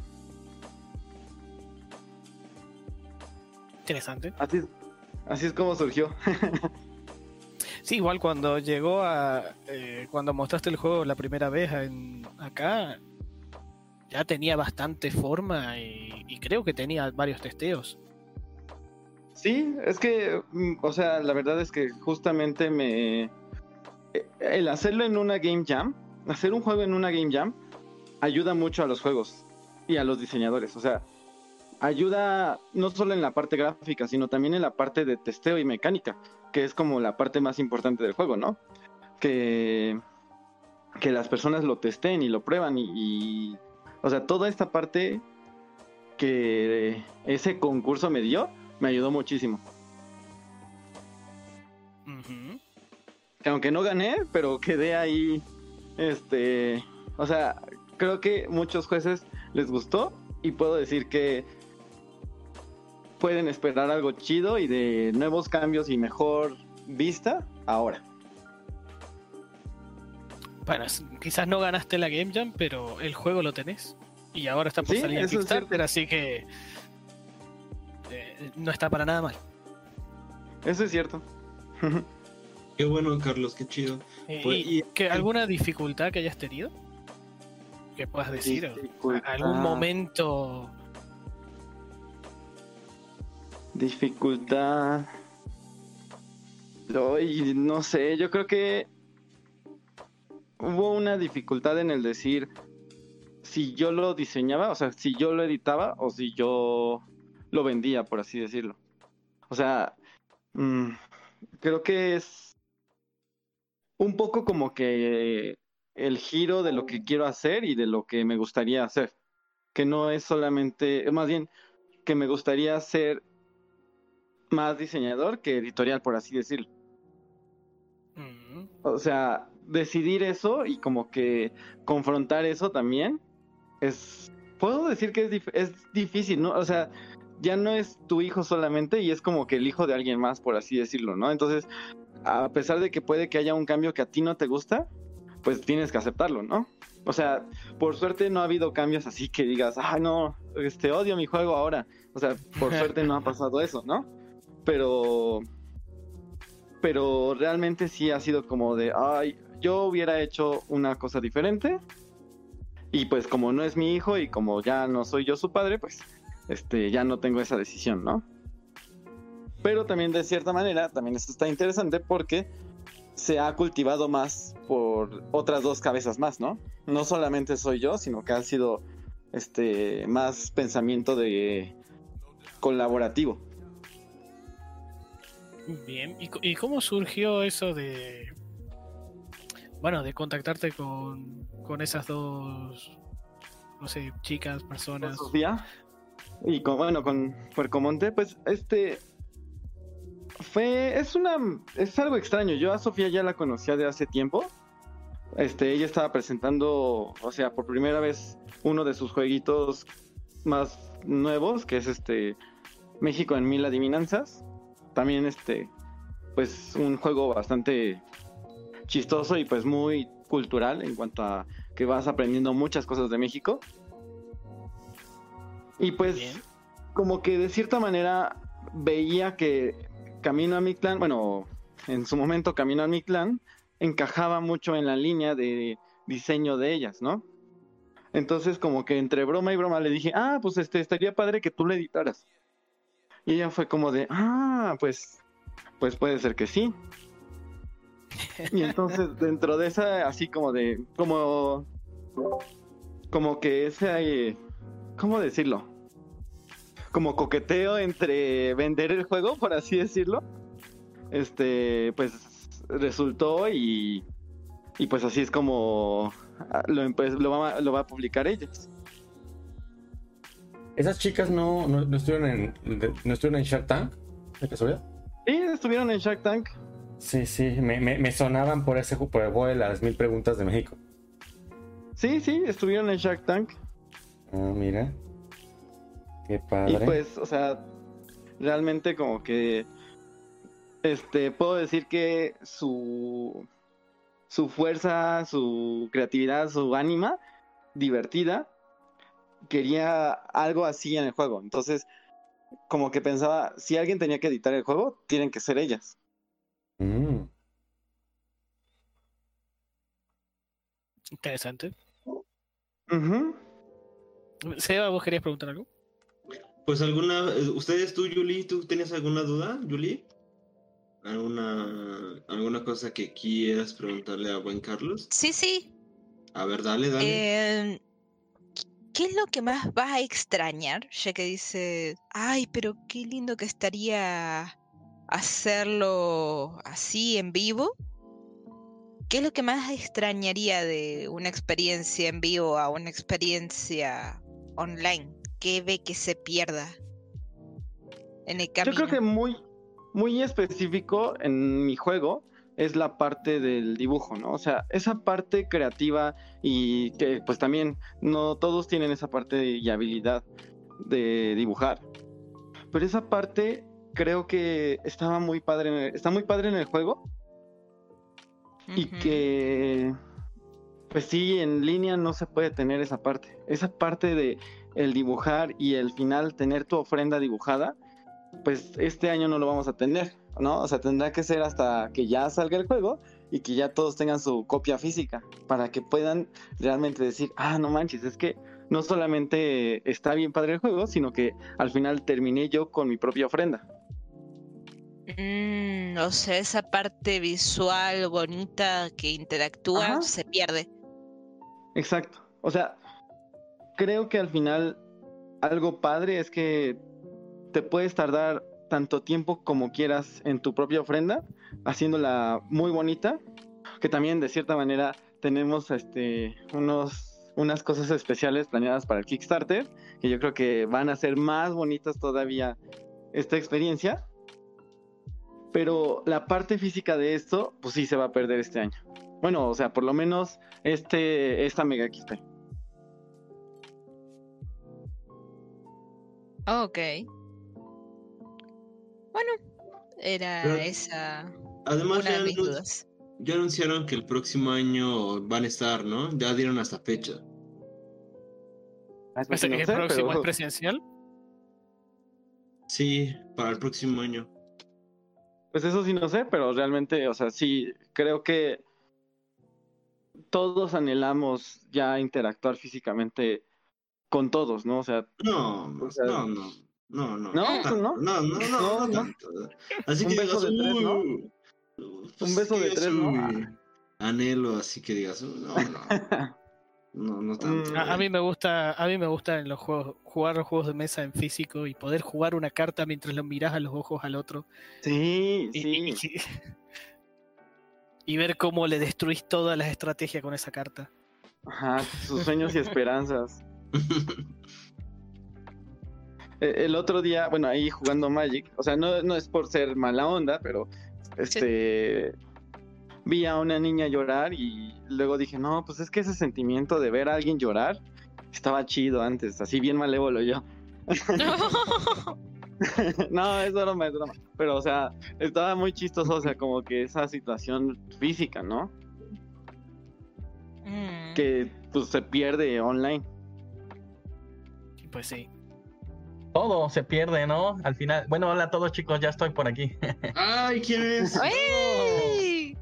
Interesante. Así, es- así es como surgió. [LAUGHS] Sí, igual cuando llegó a. eh, cuando mostraste el juego la primera vez en, acá, ya tenía bastante forma y, y creo que tenía varios testeos. Sí, es que, mm, o sea, la verdad es que justamente me... eh, El hacerlo en una Game Jam, hacer un juego en una Game Jam, ayuda mucho a los juegos y a los diseñadores. O sea, ayuda no solo en la parte gráfica, sino también en la parte de testeo y mecánica, que es como la parte más importante del juego, ¿no? Que, que las personas lo testeen y lo prueban y, y- o sea, toda esta parte que ese concurso me dio, me ayudó muchísimo. Que aunque no gané, pero quedé ahí, este, o sea, creo que muchos jueces les gustó y puedo decir que pueden esperar algo chido y de nuevos cambios y mejor vista ahora. Bueno, quizás no ganaste la Game Jam, pero el juego lo tenés. Y ahora está por Sí, salir en Kickstarter, así que. eh, no está para nada mal. Eso es cierto. [LAUGHS] Qué bueno, Carlos, qué chido. Eh, Pues, ¿y y- que ¿Alguna dificultad que hayas tenido? Que puedas decir. ¿Algún momento? Dificultad. Ay, no sé, yo creo que hubo una dificultad en el decir si yo lo diseñaba, o sea, si yo lo editaba o si yo lo vendía, por así decirlo. O sea, mm, creo que es un poco como que el giro de lo que quiero hacer y de lo que me gustaría hacer. Que no es solamente, más bien, que me gustaría ser más diseñador que editorial, por así decirlo. Mm, O sea, decidir eso y como que confrontar eso también es, puedo decir que es, dif- es difícil, ¿no? O sea, ya no es tu hijo solamente y es como que el hijo de alguien más, por así decirlo, ¿no? Entonces, a pesar de que puede que haya un cambio que a ti no te gusta, pues tienes que aceptarlo, ¿no? O sea, por suerte no ha habido cambios así que digas, ah, no, este odio mi juego ahora. O sea, por [LAUGHS] suerte no ha pasado eso, ¿no? Pero pero realmente sí ha sido como de, ay, yo hubiera hecho una cosa diferente. Y pues como no es mi hijo y como ya no soy yo su padre, pues este ya no tengo esa decisión, ¿no? Pero también de cierta manera, también esto está interesante porque se ha cultivado más por otras dos cabezas más, ¿no? No solamente soy yo, sino que ha sido este más pensamiento de colaborativo. Bien. ¿Y, cómo surgió eso de. Bueno, de contactarte con, con esas dos. No sé, chicas, personas. Sofía y con bueno con Puercomonte pues este fue es una es algo extraño. Yo a Sofía ya la conocía de hace tiempo. Este ella estaba presentando o sea por primera vez uno de sus jueguitos más nuevos que es este México en mil adivinanzas. También este pues un juego bastante chistoso y pues muy cultural en cuanto a que vas aprendiendo muchas cosas de México. Y pues Bien. como que de cierta manera veía que Camino a mi clan, bueno, en su momento Camino a mi clan encajaba mucho en la línea de diseño de ellas, ¿no? Entonces como que entre broma y broma le dije, ah, pues este estaría padre que tú le editaras. Y ella fue como de, ah, pues, pues puede ser que sí. Y entonces [LAUGHS] dentro de esa, así como de, como, como que ese, ¿cómo decirlo? Como coqueteo entre vender el juego, por así decirlo. Este, pues resultó y, y pues así es como ah, lo, lo, va, lo va a publicar ellas. ¿Esas chicas no, no, no estuvieron en, no estuvieron en Shark Tank? ¿De casualidad? Y estuvieron en Shark Tank. Sí, sí, me, me, me sonaban por ese por el juego de las mil preguntas de México. Sí, sí, estuvieron en Shark Tank. Ah, mira. Qué Y padre. pues, o sea, realmente como que este puedo decir que su su fuerza, su creatividad, su ánima divertida quería algo así en el juego. Entonces, como que pensaba, si alguien tenía que editar el juego, tienen que ser ellas. Mm. Interesante. Ujú. Seba, ¿vos querías preguntar algo? Pues alguna, ustedes tú, Yuli, ¿tú tenías alguna duda, Yuli? ¿Alguna, alguna cosa que quieras preguntarle a buen Carlos? Sí, sí. A ver, dale, dale. Em, ¿Qué es lo que más vas a extrañar? Ya que dice, ay, pero qué lindo que estaría hacerlo así en vivo. ¿Qué es lo que más extrañaría de una experiencia en vivo a una experiencia online? ¿Qué ve que se pierda en el Yo camino? creo que muy, muy específico en mi juego es la parte del dibujo, ¿no? O sea, esa parte creativa y que pues también no todos tienen esa parte y habilidad de dibujar. Pero esa parte creo que estaba muy padre, en el- está muy padre en el juego y que pues sí, en línea no se puede tener esa parte. Esa parte de el dibujar y el final tener tu ofrenda dibujada, pues este año no lo vamos a tener, ¿no? O sea, tendrá que ser hasta que ya salga el juego y que ya todos tengan su copia física para que puedan realmente decir, ah, no manches, es que no solamente está bien padre el juego, sino que al final terminé yo con mi propia ofrenda. Mm, o sea, esa parte visual bonita que interactúa Ajá. se pierde. Exacto. O sea, creo que al final algo padre es que te puedes tardar tanto tiempo como quieras en tu propia ofrenda, haciéndola muy bonita, que también de cierta manera tenemos este unos unas cosas especiales planeadas para el Kickstarter, que yo creo que van a ser más bonitas todavía esta experiencia. Pero la parte física de esto, pues sí se va a perder este año. Bueno, o sea, por lo menos este, esta Mega XP. Ok. Bueno, era Pero- esa Además, una ya, de mis anun- dudas. ya anunciaron que el próximo año van a estar, ¿no? Ya dieron hasta fecha. No que el sé, próximo pero- es presencial. Sí, para el próximo año. Pues eso sí no sé, pero realmente, o sea, sí, creo que todos anhelamos ya interactuar físicamente con todos, ¿no? O sea, No, O sea, no, no, no, no. ¿No? tanto, ¿No? No, no, no, No, no. Así Un que beso digas, de tres, ¿no? Pues Un beso de tres, ¿no? soy Anhelo, así que digas, no, no. [LAUGHS] No, no tanto. A, a mí me gusta, a mí me gusta en los juegos, jugar los juegos de mesa en físico y poder jugar una carta mientras lo miras a los ojos al otro. sí, Y, sí. y- [LAUGHS] y ver cómo le destruís todas las estrategias con esa carta. Ajá, sus sueños y esperanzas. [LAUGHS] El otro día, bueno, ahí jugando Magic, o sea, no, no es por ser mala onda, pero este vi a una niña llorar y luego dije, no, pues es que ese sentimiento de ver a alguien llorar estaba chido antes, así bien malévolo yo. [LAUGHS] no, es broma, es broma. Pero, o sea, estaba muy chistoso, o sea, como que esa situación física, ¿no? Mm, Que pues se pierde online. Pues sí. Todo se pierde, ¿no? Al final. Bueno, hola a todos chicos, ya estoy por aquí. [LAUGHS] Ay, ¿quién es? Quién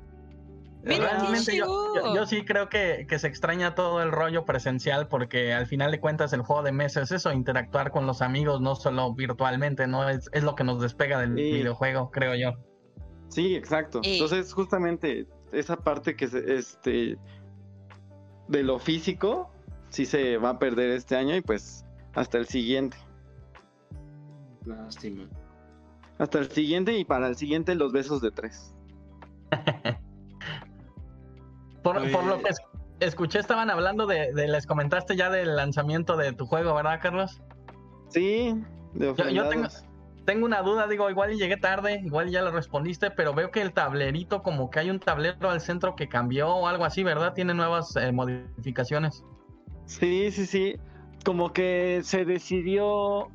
Realmente yo, yo- yo sí creo que, que se extraña todo el rollo presencial porque al final de cuentas el juego de mesa es eso, interactuar con los amigos, no solo virtualmente, ¿no? Es, es lo que nos despega del Sí. videojuego, creo yo. Sí, exacto. Entonces, justamente esa parte que se, este de lo físico sí se va a perder este año y pues hasta el siguiente. Lástima. Hasta el siguiente y para el siguiente los besos de tres. [LAUGHS] Por, lo que es- escuché, estaban hablando de, de- les comentaste ya del lanzamiento de tu juego, ¿verdad, Carlos? Sí, de Yo, yo tengo, tengo una duda, digo, igual llegué tarde, igual ya lo respondiste, pero veo que el tablerito, como que hay un tablero al centro que cambió o algo así, ¿verdad? Tiene nuevas eh, modificaciones. Sí, sí, sí. Como que se decidió.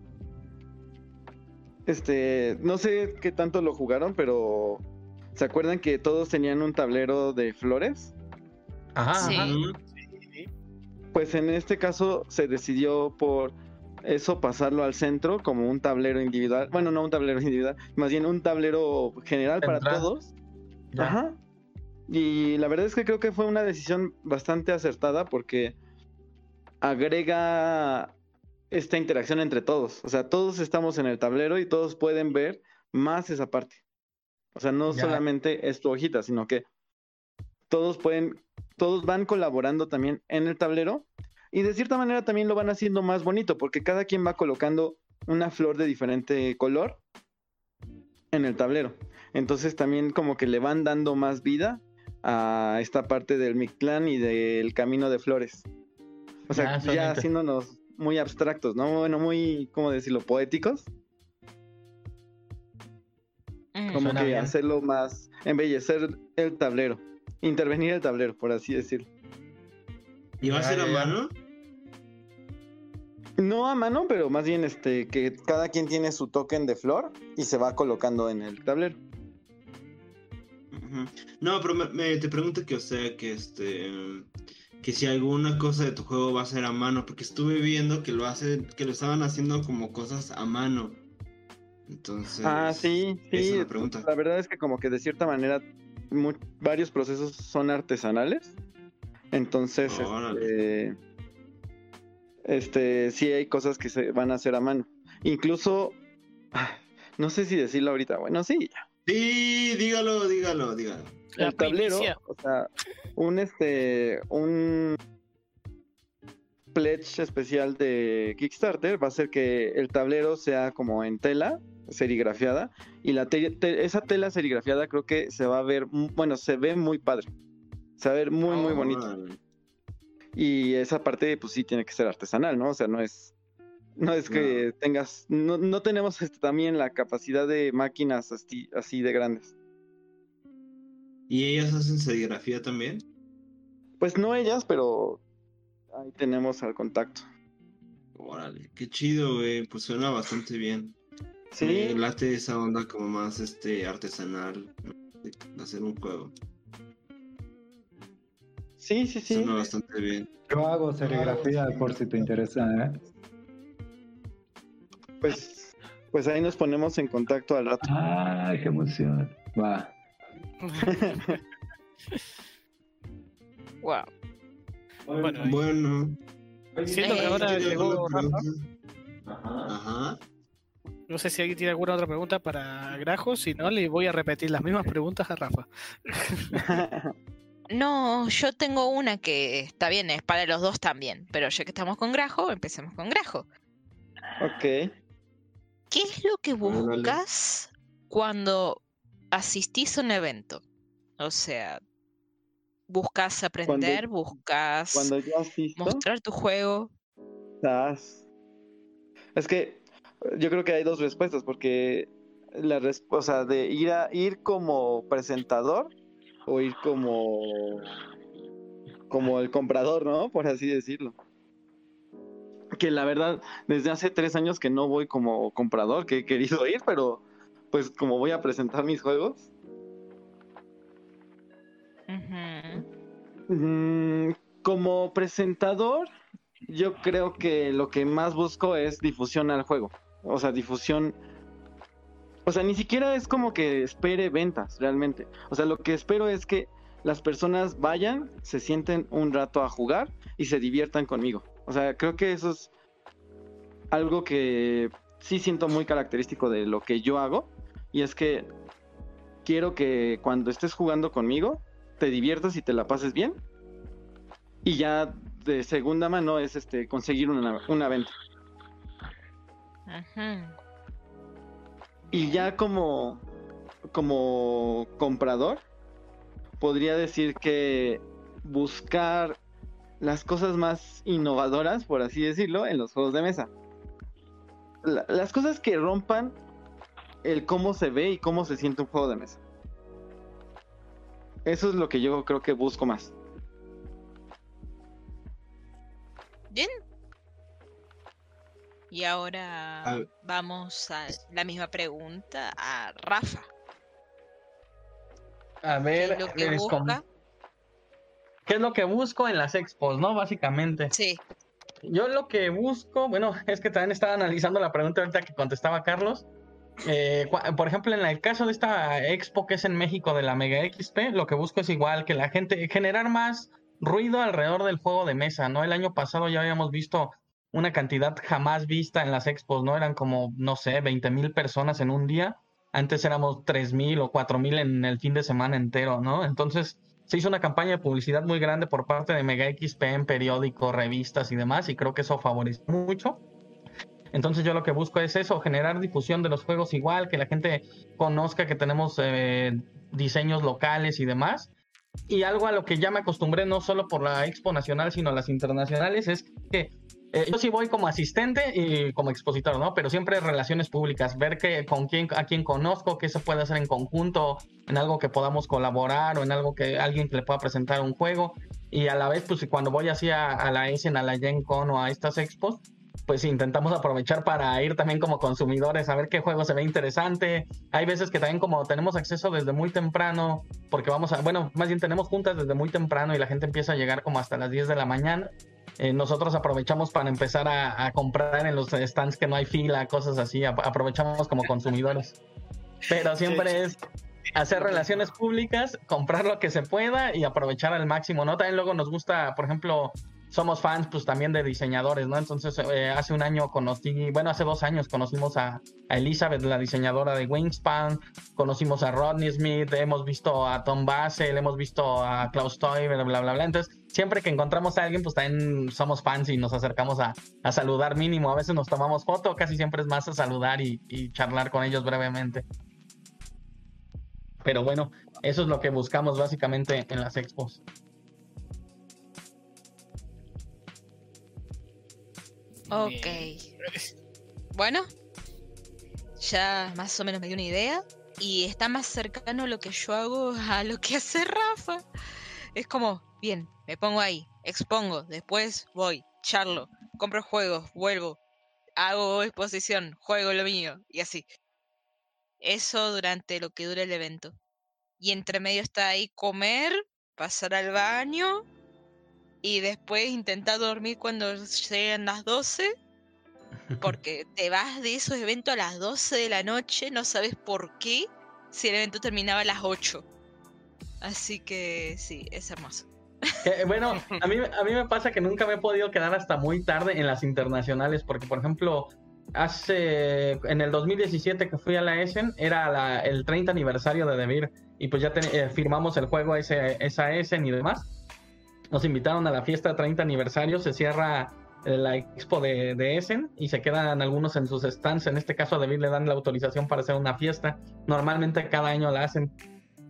Este, no sé qué tanto lo jugaron, pero ¿se acuerdan que todos tenían un tablero de flores? Ajá, Sí. ajá. Pues en este caso se decidió por eso pasarlo al centro como un tablero individual. Bueno, no un tablero [LAUGHS] individual, más bien un tablero general para todos. Ya. Ajá. Y la verdad es que creo que fue una decisión bastante acertada porque agrega esta interacción entre todos. O sea, todos estamos en el tablero y todos pueden ver más esa parte. O sea, no Ya. solamente es tu hojita, sino que todos pueden, todos van colaborando también en el tablero y de cierta manera también lo van haciendo más bonito porque cada quien va colocando una flor de diferente color en el tablero. Entonces también como que le van dando más vida a esta parte del Mictlán y del camino de flores. O sea, Ah, ya haciéndonos muy abstractos, ¿no? Bueno, muy, ¿cómo decirlo? Poéticos. Mm. Como que bien. hacerlo más, embellecer el tablero. Intervenir el tablero, por así decirlo. ¿Y va a ser a ya. mano? No a mano, pero más bien este que cada quien tiene su token de flor y se va colocando en el tablero. No, pero me, me- te pregunto que, o sea, que este. Que si alguna cosa de tu juego va a ser a mano, porque estuve viendo que lo hacen, que lo estaban haciendo como cosas a mano. Entonces. Ah, sí, sí. la pregunta. La verdad es que como que de cierta manera varios procesos son artesanales. Entonces, este, este, sí hay cosas que se van a hacer a mano. Incluso, [SIGHS] no sé si decirlo ahorita. Bueno, sí, Sí, dígalo, dígalo, dígalo. La el tablero, primicia. o sea, un este, un pledge especial de Kickstarter va a ser que el tablero sea como en tela serigrafiada y la te- te- esa tela serigrafiada creo que se va a ver, bueno, se ve muy padre, se va a ver muy muy bonito Órale. y esa parte pues sí tiene que ser artesanal, ¿no? O sea, no es no es que tengas no, no tenemos este, también la capacidad de máquinas así, así de grandes. ¿Y ellas hacen serigrafía también? Pues no ellas, pero ahí tenemos al contacto. Órale, qué chido, güey. Pues suena bastante bien. Sí, Me late esa onda como más este artesanal de hacer un juego. sí, sí, sí. Suena bastante bien. Yo hago serigrafía por si te interesa, ¿eh? Pues, pues ahí nos ponemos en contacto al rato. Ay, qué emoción. Va. [LAUGHS] Wow. Bueno, Bueno. siento que ahora ¿tiene llegó Rafa. Ajá. No sé si alguien tiene alguna otra pregunta para Grajo, si no, le voy a repetir las mismas preguntas a Rafa. [LAUGHS] No, yo tengo una que está bien, es para los dos también, pero ya que estamos con Grajo, empecemos con Grajo. ok. ¿Qué es lo que Bueno, buscas cuando asistís a un evento? O sea, ¿buscas aprender? ¿Buscas Cuando yo asisto, mostrar tu juego? estás- es que yo creo que hay dos respuestas, porque la respuesta de ir a ir como presentador o ir como como el comprador, ¿no? Por así decirlo. Que la verdad, desde hace tres años que no voy como comprador, que he querido [LAUGHS] ir, pero pues como voy a presentar mis juegos. Mm, como presentador, yo creo que lo que más busco es difusión al juego. O sea, difusión. O sea, ni siquiera es como que espere ventas realmente. O sea, lo que espero es que las personas vayan, se sienten un rato a jugar y se diviertan conmigo. O sea, creo que eso es algo que sí siento muy característico de lo que yo hago. Y es que quiero que cuando estés jugando conmigo, te diviertas y te la pases bien. Y ya de segunda mano es este conseguir una, una venta. Y ya como, como comprador, podría decir que buscar las cosas más innovadoras, por así decirlo, en los juegos de mesa. La- las cosas que rompan el cómo se ve y cómo se siente un juego de mesa. Eso es lo que yo creo que busco más. Bien. Y ahora A vamos a la misma pregunta a Rafa. A ¿Qué ver, es lo que com- busca? ¿qué es lo que busco en las expos, no? Básicamente. Sí. Yo lo que busco, bueno, es que también estaba analizando la pregunta ahorita que contestaba Carlos. Eh, por ejemplo, en el caso de esta expo que es en México de la Mega XP, lo que busco es igual que la gente, generar más ruido alrededor del juego de mesa, ¿no? El año pasado ya habíamos visto una cantidad jamás vista en las expos, ¿no? Eran como, no sé, 20 mil personas en un día. Antes éramos 3 mil o 4 mil en el fin de semana entero, ¿no? Entonces se hizo una campaña de publicidad muy grande por parte de Mega XP en periódicos, revistas y demás, y creo que eso favoreció mucho. Entonces yo lo que busco es eso, generar difusión de los juegos igual, que la gente conozca que tenemos eh, diseños locales y demás. Y algo a lo que ya me acostumbré, no solo por la Expo Nacional, sino las internacionales, es que eh, yo sí voy como asistente y como expositor, ¿no? Pero siempre relaciones públicas, ver que con quién, a quién conozco, qué se puede hacer en conjunto, en algo que podamos colaborar o en algo que alguien que le pueda presentar un juego. Y a la vez, pues cuando voy así a, a la Essen, a la Gen Con o a estas expos, pues intentamos aprovechar para ir también como consumidores a ver qué juego se ve interesante. Hay veces que también como tenemos acceso desde muy temprano, porque vamos a, bueno, más bien tenemos juntas desde muy temprano y la gente empieza a llegar como hasta las 10 de la mañana. Eh, nosotros aprovechamos para empezar a, a comprar en los stands que no hay fila, cosas así, ap- aprovechamos como consumidores. Pero siempre es hacer relaciones públicas, comprar lo que se pueda y aprovechar al máximo, ¿no? También luego nos gusta, por ejemplo, somos fans pues también de diseñadores, ¿no? Entonces eh, hace un año conocí, bueno, hace dos años conocimos a, a Elizabeth, la diseñadora de Wingspan, conocimos a Rodney Smith, hemos visto a Tom Basel, hemos visto a Klaus Teuber, bla, bla, bla. Entonces, siempre que encontramos a alguien, pues también somos fans y nos acercamos a, a saludar mínimo. A veces nos tomamos foto, casi siempre es más a saludar y, y charlar con ellos brevemente. Pero bueno, eso es lo que buscamos básicamente en las expos. Ok. [LAUGHS] Bueno, ya más o menos me dio una idea. Y está más cercano lo que yo hago a lo que hace Rafa. Es como, bien, me pongo ahí, expongo, después voy, charlo, compro juegos, vuelvo, hago exposición, juego lo mío, y así. Eso durante lo que dura el evento. Y entre medio está ahí comer, pasar al baño y después intentar dormir cuando lleguen las 12 [LAUGHS] porque te vas de esos eventos a las 12 de la noche, no sabes por qué, si el evento terminaba a las 8. Así que sí, es hermoso. Que, bueno, a mí, a mí me pasa que nunca me he podido quedar hasta muy tarde en las internacionales, porque por ejemplo, hace en el 2017 que fui a la Essen, era la- el 30 aniversario de Devir, y pues ya eh, firmamos el juego ese, esa Essen y demás. Nos invitaron a la fiesta de 30 aniversario, se cierra eh, la expo de, de Essen y se quedan algunos en sus stands. En este caso a Devir le dan la autorización para hacer una fiesta. Normalmente cada año la hacen.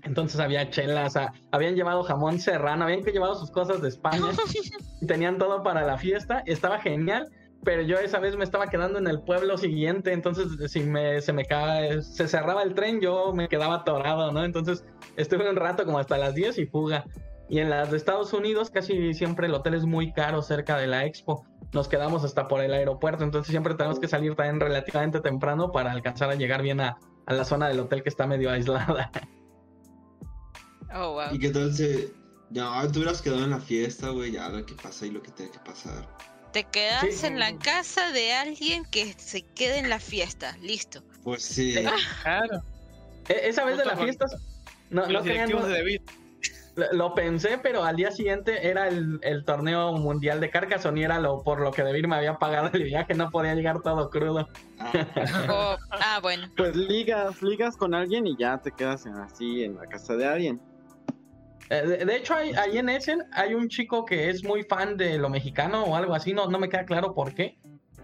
Entonces había chelas, a- habían llevado jamón serrano, habían llevado sus cosas de España [LAUGHS] y tenían todo para la fiesta. Estaba genial, pero yo esa vez me estaba quedando en el pueblo siguiente, entonces si me, se me cae, se cerraba el tren, yo me quedaba atorado, ¿no? Entonces estuve un rato como hasta las 10 y fuga. Y en las de Estados Unidos casi siempre el hotel es muy caro cerca de la expo. Nos quedamos hasta por el aeropuerto, entonces siempre tenemos que salir también relativamente temprano para alcanzar a llegar bien a, a la zona del hotel que está medio aislada. Oh, wow. ¿Y qué tal se.? No, tú hubieras quedado en la fiesta, güey, ya lo que pasa y lo que tiene que pasar. Te quedas Sí. en la casa de alguien que se quede en la fiesta. Listo. Pues sí. Claro. E- Esa vez de Justo las fiestas, no, no Los lo, pensé, pero al día siguiente era el, el torneo mundial de Carcassonne y era lo, por lo que Debir me había pagado el viaje, no podía llegar todo crudo. Ah, Oh, ah, bueno. Pues ligas, ligas con alguien y ya te quedas en- así en la casa de alguien. Eh, de, de hecho, hay, ahí en Essen hay un chico que es muy fan de lo mexicano o algo así, no, no me queda claro por qué.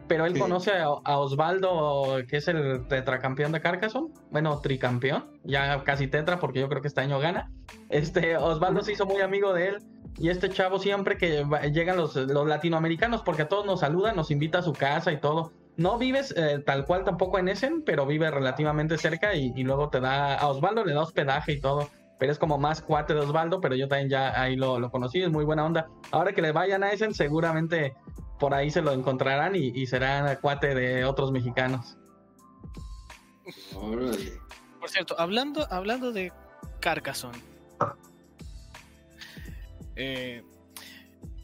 Pero él Sí. conoce a, a Osvaldo, que es el tetracampeón de Carcassonne. Bueno, tricampeón. Ya casi tetra, porque yo creo que este año gana. Este, Osvaldo se hizo muy amigo de él. Y este chavo siempre que va- llegan los, los latinoamericanos, porque a todos nos saluda, nos invita a su casa y todo. No vives eh, tal cual tampoco en Essen, pero vive relativamente cerca y, y luego te da, a Osvaldo le da hospedaje y todo. Pero es como más cuate de Osvaldo, pero yo también ya ahí lo, lo conocí, es muy buena onda. Ahora que le vayan a Essen, seguramente por ahí se lo encontrarán y, y será cuate de otros mexicanos. Órale. Por cierto, hablando, hablando de Carcassonne. eh,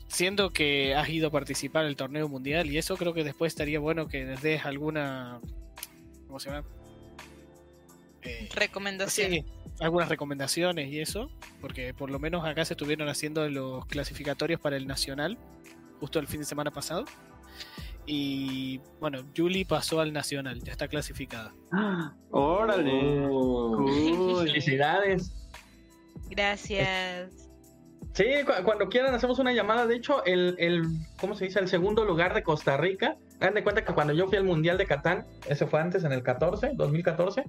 siendo que has ido a participar en el torneo mundial y eso creo que después estaría bueno que les des alguna ¿cómo se llama? Eh, Recomendación. sí, algunas recomendaciones y eso, porque por lo menos acá se estuvieron haciendo los clasificatorios para el nacional justo el fin de semana pasado. Y bueno, Julie pasó al nacional, ya está clasificada. [GASPS] ¡Órale! Oh. Cool, ¡Felicidades! Gracias. Sí, cu- cuando quieran hacemos una llamada. De hecho, el, el, ¿cómo se dice? El segundo lugar de Costa Rica. Hagan de cuenta que cuando yo fui al Mundial de Catán, ese fue antes, en el 14, 2014,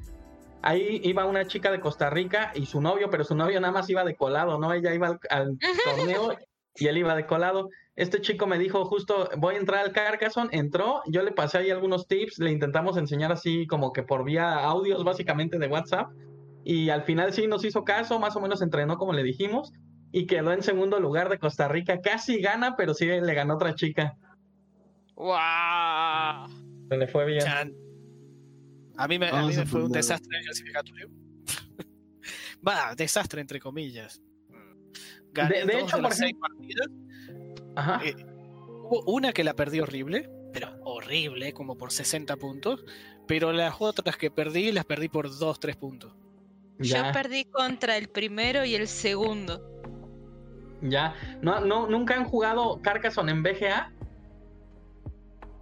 ahí iba una chica de Costa Rica y su novio, pero su novio nada más iba de colado, ¿no? Ella iba al, al [LAUGHS] torneo y él iba de colado. Este chico me dijo justo, voy a entrar al Carcassonne, entró, yo le pasé ahí algunos tips, le intentamos enseñar así como que por vía audios básicamente de WhatsApp y al final sí nos hizo caso, más o menos entrenó como le dijimos y quedó en segundo lugar de Costa Rica. Casi gana, pero sí le ganó otra chica. ¡Wow! Se le fue bien. Chan. A mí me, a mí me fue un desastre el clasificatorio. [LAUGHS] Va, desastre entre comillas. Gané De- de dos hecho, de por las seis partidas. Ajá. Eh, Hubo una que la perdí horrible, pero horrible, como por 60 puntos. Pero las otras que perdí, las perdí por 2, 3 puntos. Ya, Yo perdí contra el primero y el segundo. ya. No, no, ¿Nunca han jugado Carcassonne en BGA?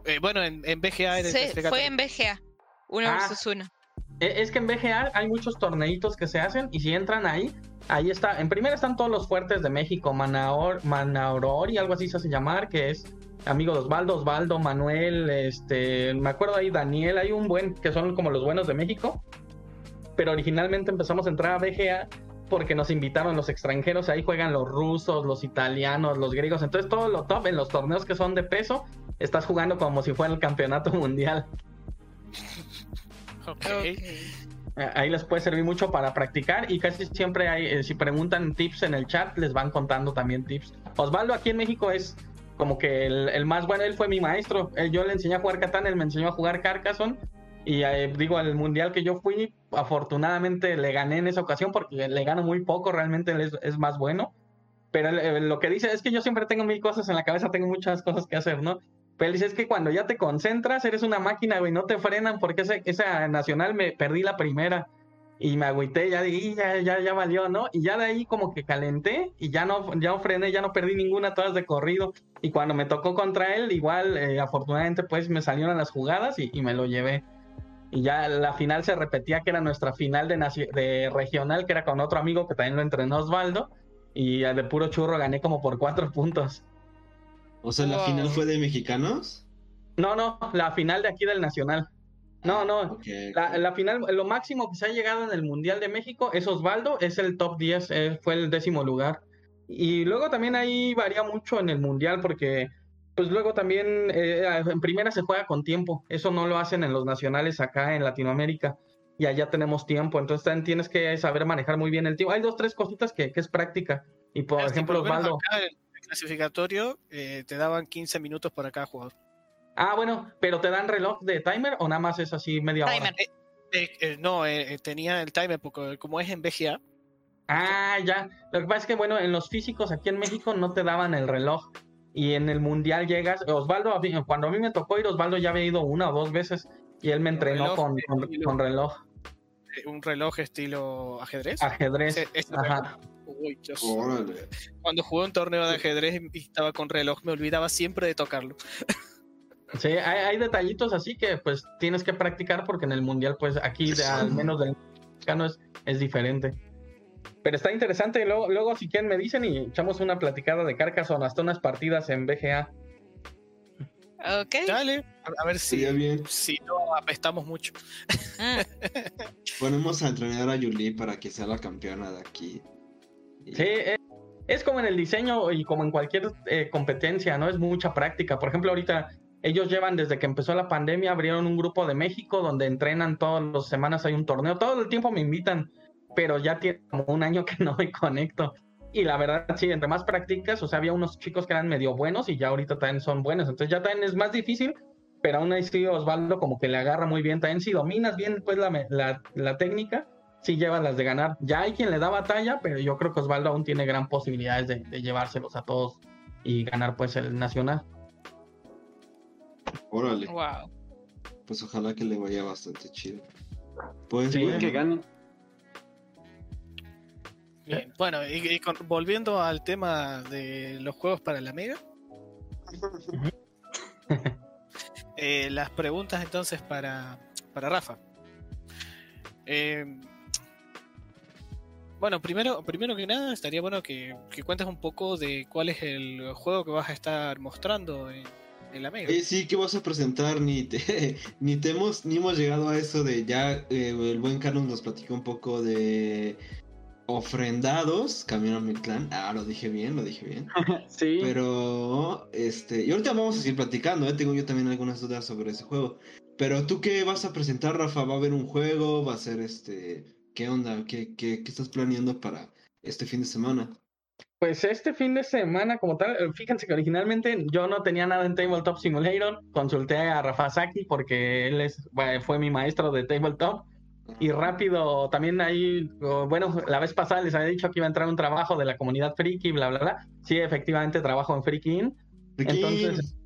Eh, bueno, en, en BGA Sí, clasificatorio. fue en BGA. Uno Ah. versus uno. E- Es que en BGA hay muchos torneitos que se hacen y si entran ahí, ahí está. En primera están todos los fuertes de México, Manaor, Manaorori, algo así se hace llamar, que es amigo de Osvaldo, Osvaldo, Manuel, este, me acuerdo ahí Daniel, hay un buen que son como los buenos de México. Pero originalmente empezamos a entrar a BGA porque nos invitaron los extranjeros, ahí juegan los rusos, los italianos, los griegos, entonces todo lo top en los torneos que son de peso, estás jugando como si fuera el campeonato [LAUGHS] mundial. Eh, Ahí les puede servir mucho para practicar y casi siempre hay, eh, si preguntan tips en el chat, les van contando también tips. Osvaldo aquí en México es como que el, el más bueno, él fue mi maestro. Él- yo le enseñé a jugar Catán, él me enseñó a jugar Carcassonne. Y eh, digo, al mundial que yo fui, afortunadamente le gané en esa ocasión porque le gano muy poco, realmente es, más bueno. Pero lo que dice es que yo siempre tengo mil cosas en la cabeza, tengo muchas cosas que hacer, ¿no? Pero dice, es que cuando ya te concentras, eres una máquina, güey, no te frenan, porque ese, esa nacional me perdí la primera. Y me agüité, ya ya, ya, ya valió, ¿no? Y ya de ahí como que calenté y ya no, ya frené, ya no perdí ninguna, todas de corrido. Y cuando me tocó contra él, igual, eh, afortunadamente, pues me salieron las jugadas y, y me lo llevé. Y ya la final se repetía que era nuestra final de, de regional, que era con otro amigo que también lo entrenó Osvaldo. Y de puro churro gané como por cuatro puntos. O sea, la Wow. final fue de mexicanos. No, no, la final de aquí del Nacional. No, no. Ok. La, la final, lo máximo que se ha llegado en el Mundial de México es Osvaldo, es el top 10, eh, fue el décimo lugar. Y luego también ahí varía mucho en el Mundial porque pues luego también eh, en primera se juega con tiempo. Eso no lo hacen en los nacionales acá en Latinoamérica. Y allá tenemos tiempo. Entonces también tienes que saber manejar muy bien el tiempo. Hay dos, tres cositas que, que es práctica. Y por Es que ejemplo, Osvaldo. acá clasificatorio eh, te daban 15 minutos para cada jugador. Ah, bueno, pero ¿te dan reloj de timer o nada más es así media hora? Timer. Eh, eh, no, eh, eh, tenía el timer porque como es en BGA, Ah, ya. Lo que pasa es que, bueno, en los físicos aquí en México no te daban el reloj. Y en el mundial llegas. Osvaldo, cuando a mí me tocó ir, Osvaldo ya había ido una o dos veces. Y él me entrenó reloj con, con reloj. Eh, un reloj estilo ajedrez. Ajedrez. Ese- ese Ajá. Uy. Cuando jugué un torneo de ajedrez y estaba con reloj, me olvidaba siempre de tocarlo. Sí, hay, hay detallitos así que pues tienes que practicar porque en el mundial, pues aquí de- al menos del mexicano es, es diferente. Pero está interesante. Luego, luego, si quieren, me dicen y echamos una platicada de Carcassonne hasta unas partidas en BGA. Ok. Dale, a, ver si, bien. si no apestamos mucho. Mm, [LAUGHS] Ponemos a entrenar a Yuli para que sea la campeona de aquí. Y- Sí, eh, es como en el diseño y como en cualquier eh, competencia, ¿no? Es mucha práctica. Por ejemplo, ahorita Ellos llevan desde que empezó la pandemia, abrieron un grupo de México donde entrenan todas las semanas, hay un torneo, todo el tiempo me invitan, pero ya tiene como un año que no me conecto. Y la verdad, sí, entre más practicas, o sea, había unos chicos que eran medio buenos y ya ahorita también son buenos. Entonces ya también es más difícil, pero aún así Osvaldo como que le agarra muy bien. También si dominas bien pues la, la, la técnica, sí llevas las de ganar. Ya hay quien le da batalla, pero yo creo que Osvaldo aún tiene gran posibilidades de, de llevárselos a todos y ganar pues el nacional. Órale. Wow. Pues ojalá que le vaya bastante chido. Pues Sí, bueno. que gane. Bien, bueno, y, y con- volviendo al tema de los juegos para la Mega. Eh, las preguntas entonces para, para Rafa. Eh, bueno, primero, primero que nada estaría bueno que, que cuentes un poco de cuál es el juego que vas a estar mostrando en, en la Mega. Sí, ¿qué vas a presentar? Ni te, [LAUGHS] ni te hemos, ni hemos llegado a eso de ya, eh, el buen Carlos nos platicó un poco de ofrendados, Camino a mi clan. Ah, lo dije bien, lo dije bien. [LAUGHS] Sí. Pero, este, y ahorita vamos a seguir platicando, ¿eh? tengo yo también algunas dudas sobre ese juego. Pero tú qué vas a presentar, Rafa? ¿Va a haber un juego? ¿Va a ser este, qué onda? ¿Qué, qué, qué estás planeando para este fin de semana? Pues este fin de semana, como tal, eh, fíjense que originalmente yo no tenía nada en Tabletop Simulator. Consulté a Rafa Saki porque él es, bueno, fue mi maestro de Tabletop. Y rápido, también ahí, oh, bueno, la vez pasada les había dicho que iba a entrar un trabajo de la comunidad Friki, bla, bla, bla. Sí, efectivamente trabajo en Friki Inn. Entonces,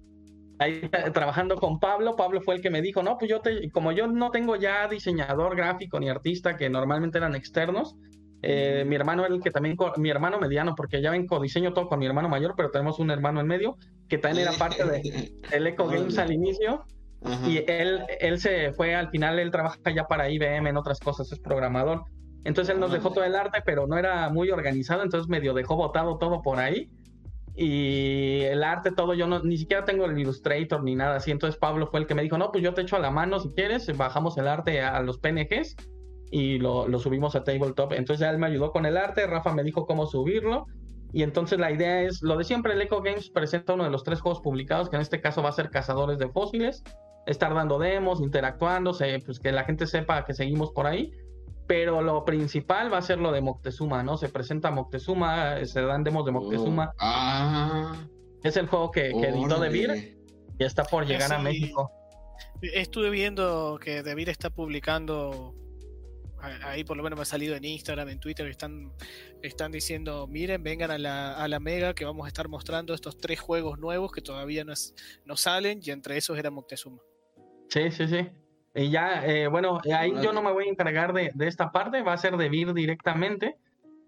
ahí eh, trabajando con Pablo, Pablo fue el que me dijo, no, pues yo te, como yo no tengo ya diseñador gráfico ni artista, que normalmente eran externos, eh, mi hermano el que también, mi hermano mediano, porque ya ven codiseño todo con mi hermano mayor, pero tenemos un hermano en medio, que también era [LAUGHS] parte de, del Eco Games al inicio, Ajá. y él, él se fue, al final él trabaja ya para IBM en otras cosas, es programador. Entonces él nos dejó todo el arte, pero no era muy organizado, entonces medio dejó botado todo por ahí. Y el arte, todo, yo no, ni siquiera tengo el Illustrator ni nada así. Entonces Pablo fue el que me dijo, no, pues yo te echo a la mano si quieres, bajamos el arte a los PNGs y lo, lo subimos a Tabletop. Entonces ya él me ayudó con el arte, Rafa me dijo cómo subirlo. Y entonces la idea es, lo de siempre, el Eco Games presenta uno de los tres juegos publicados, que en este caso va a ser Cazadores de Fósiles, estar dando demos, interactuando, pues que la gente sepa que seguimos por ahí. Pero lo principal va a ser lo de Moctezuma, ¿no? Se presenta Moctezuma, se dan demos de Moctezuma. Oh. Ah, Es el juego que, que editó. Devir y está por llegar a. México. Estuve viendo que David está publicando, ahí por lo menos me ha salido en Instagram, en Twitter, están, están diciendo, miren, vengan a la, a la Mega que vamos a estar mostrando estos tres juegos nuevos que todavía no, es- no salen y entre esos era Moctezuma. Sí, sí, sí. Y ya, eh, bueno, ahí yo no me voy a encargar de, de esta parte, va a ser de Vir directamente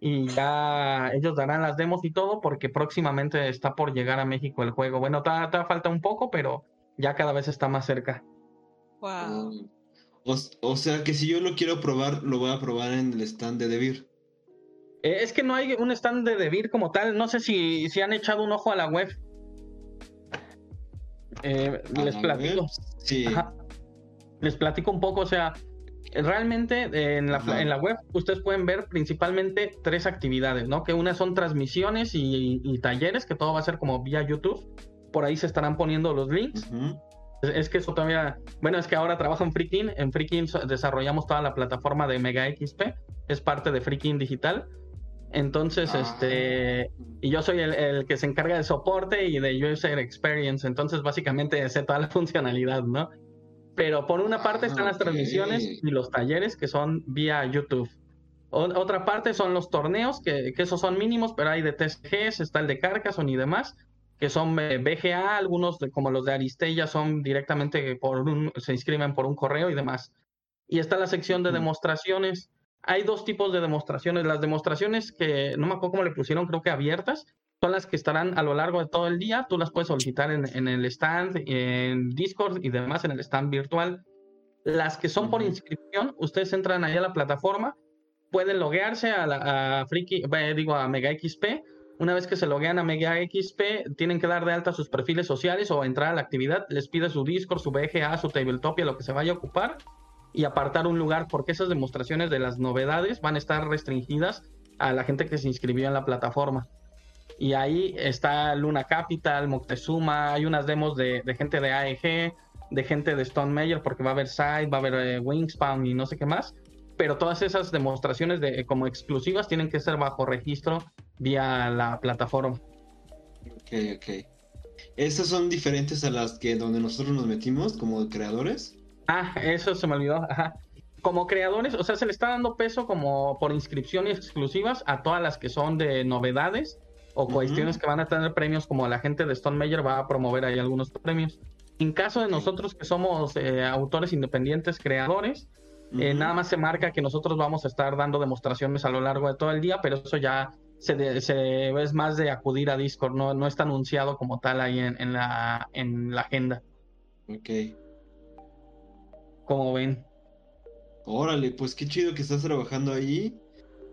y ya ellos darán las demos y todo porque próximamente está por llegar a México el juego. Bueno, todavía falta un poco, pero ya cada vez está más cerca. Wow. O, o sea que si yo lo quiero probar, lo voy a probar en el stand de Devir. Eh, es que no hay un stand de Devir como tal, no sé si, si han echado un ojo a la web. Eh, ¿A les la platico. web? Sí. Ajá. Les platico un poco, o sea, realmente eh, en la, en la web ustedes pueden ver principalmente tres actividades, ¿no? Que una son transmisiones y, y talleres, que todo va a ser como vía YouTube. Por ahí se estarán poniendo los links. Es que eso todavía, bueno, es que ahora trabajo en Freakin. En Freakin desarrollamos toda la plataforma de Mega XP, es parte de Freakin Digital. Entonces, Ah. este, y yo soy el, el que se encarga de soporte y de user experience, entonces básicamente sé toda la [LAUGHS] funcionalidad, ¿no? Pero por una parte están Ah, las transmisiones ok. y los talleres que son vía YouTube. O- otra parte son los torneos, que, que esos son mínimos, pero hay de TCGs, está el de Carcassonne y demás, que son eh, BGA, algunos como los de Aristella son directamente por un, se inscriben por un correo y demás. Y está la sección de demostraciones. Hay dos tipos de demostraciones. Las demostraciones que no me acuerdo cómo le pusieron, creo que abiertas, son las que estarán a lo largo de todo el día. Tú las puedes solicitar en, en el stand, en Discord y demás, en el stand virtual. Las que son por inscripción, ustedes entran ahí a la plataforma, pueden loguearse a, la, a Friki, eh, digo a Mega XP. Una vez que se loguean a Mega XP, tienen que dar de alta sus perfiles sociales o entrar a la actividad. Les pide su Discord, su BGA, su Tabletopia, lo que se vaya a ocupar y apartar un lugar porque esas demostraciones de las novedades van a estar restringidas a la gente que se inscribió en la plataforma. Y ahí está Luna Capital, Moctezuma, hay unas demos de, gente de AEG, de gente de Stone Major, porque va a haber Side, va a haber eh, Wingspan y no sé qué más. Pero todas esas demostraciones de, como exclusivas tienen que ser bajo registro vía la plataforma. Ok, ok. ¿Estas son diferentes a las que donde nosotros nos metimos como creadores? Ah, eso se me olvidó. Ajá. Como creadores, o sea, se le está dando peso como por inscripciones exclusivas a todas las que son de novedades o cuestiones que van a tener premios, como la gente de Stone Major va a promover ahí algunos premios. En caso de nosotros que somos eh, autores independientes, creadores, eh, nada más se marca que nosotros vamos a estar dando demostraciones a lo largo de todo el día, pero eso ya se, de- se es más de acudir a Discord, no, no está anunciado como tal ahí en, en la, en la agenda, Ok. como ven. Órale, pues qué chido que estás trabajando ahí.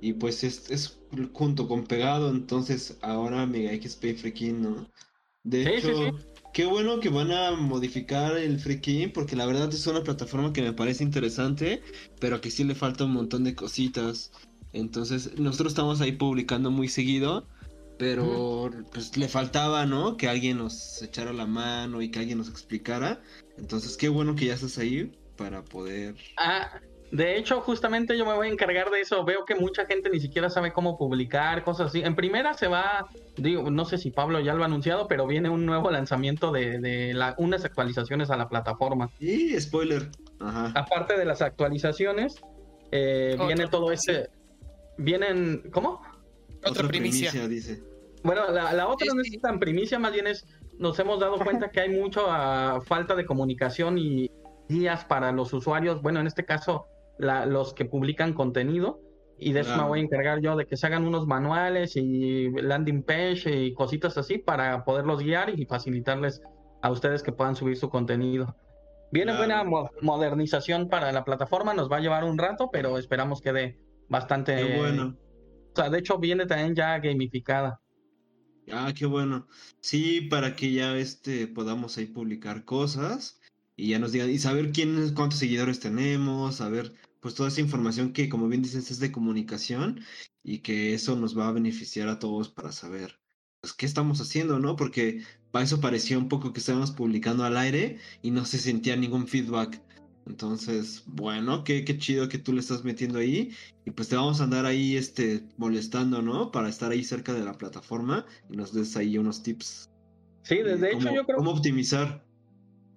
Y pues es, es junto con Pegado, entonces ahora Mega XP Freaking, ¿no? De Sí, sí, hecho, qué bueno que van a modificar el Freaking, porque la verdad es una plataforma que me parece interesante, pero que sí le falta un montón de cositas. Entonces, nosotros estamos ahí publicando muy seguido, pero pues le faltaba, ¿no? Que alguien nos echara la mano y que alguien nos explicara. Entonces, qué bueno que ya estás ahí para poder Ah, de hecho, justamente yo me voy a encargar de eso. Veo que mucha gente ni siquiera sabe cómo publicar, cosas así. En primera se va, digo, no sé si Pablo ya lo ha anunciado, pero viene un nuevo lanzamiento de, de la- unas actualizaciones a la plataforma. Y spoiler. Ajá. Aparte de las actualizaciones, eh, viene todo este... Vienen, ¿cómo? Otra, primicia. dice. Bueno, la, la otra no es tan primicia, más bien es, nos hemos dado cuenta que hay mucha falta de comunicación y guías para los usuarios, bueno, en este caso, la- los que publican contenido, y de eso Claro. me voy a encargar yo, de que se hagan unos manuales y landing page y cositas así para poderlos guiar y facilitarles a ustedes que puedan subir su contenido. Viene Claro. buena mo- modernización para la plataforma, nos va a llevar un rato, pero esperamos que dé bastante... Qué bueno. O sea, de hecho viene también ya gamificada. Ah, qué bueno. Sí, para que ya este podamos ahí publicar cosas y ya nos digan y saber quién, cuántos seguidores tenemos, saber pues toda esa información que como bien dices es de comunicación y que eso nos va a beneficiar a todos para saber pues qué estamos haciendo, ¿no? Porque para eso parecía un poco que estábamos publicando al aire y no se sentía ningún feedback. Entonces, bueno, qué, qué chido que tú le estás metiendo ahí y pues te vamos a andar ahí este molestando, ¿no? Para estar ahí cerca de la plataforma y nos des ahí unos tips. Sí, de, de de hecho yo creo, cómo optimizar.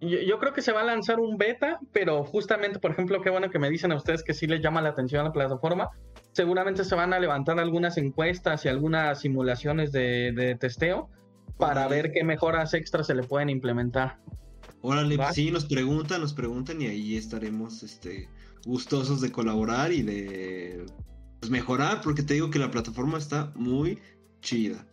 yo, yo creo que se va a lanzar un beta, pero justamente, por ejemplo, qué bueno que me dicen a ustedes que sí les llama la atención a la plataforma. Seguramente se van a levantar algunas encuestas y algunas simulaciones de, de testeo para ver qué mejoras extras se le pueden implementar. Órale, Va. pues sí, nos preguntan, nos preguntan y ahí estaremos este gustosos de colaborar y de pues, mejorar, porque te digo que la plataforma está muy chida.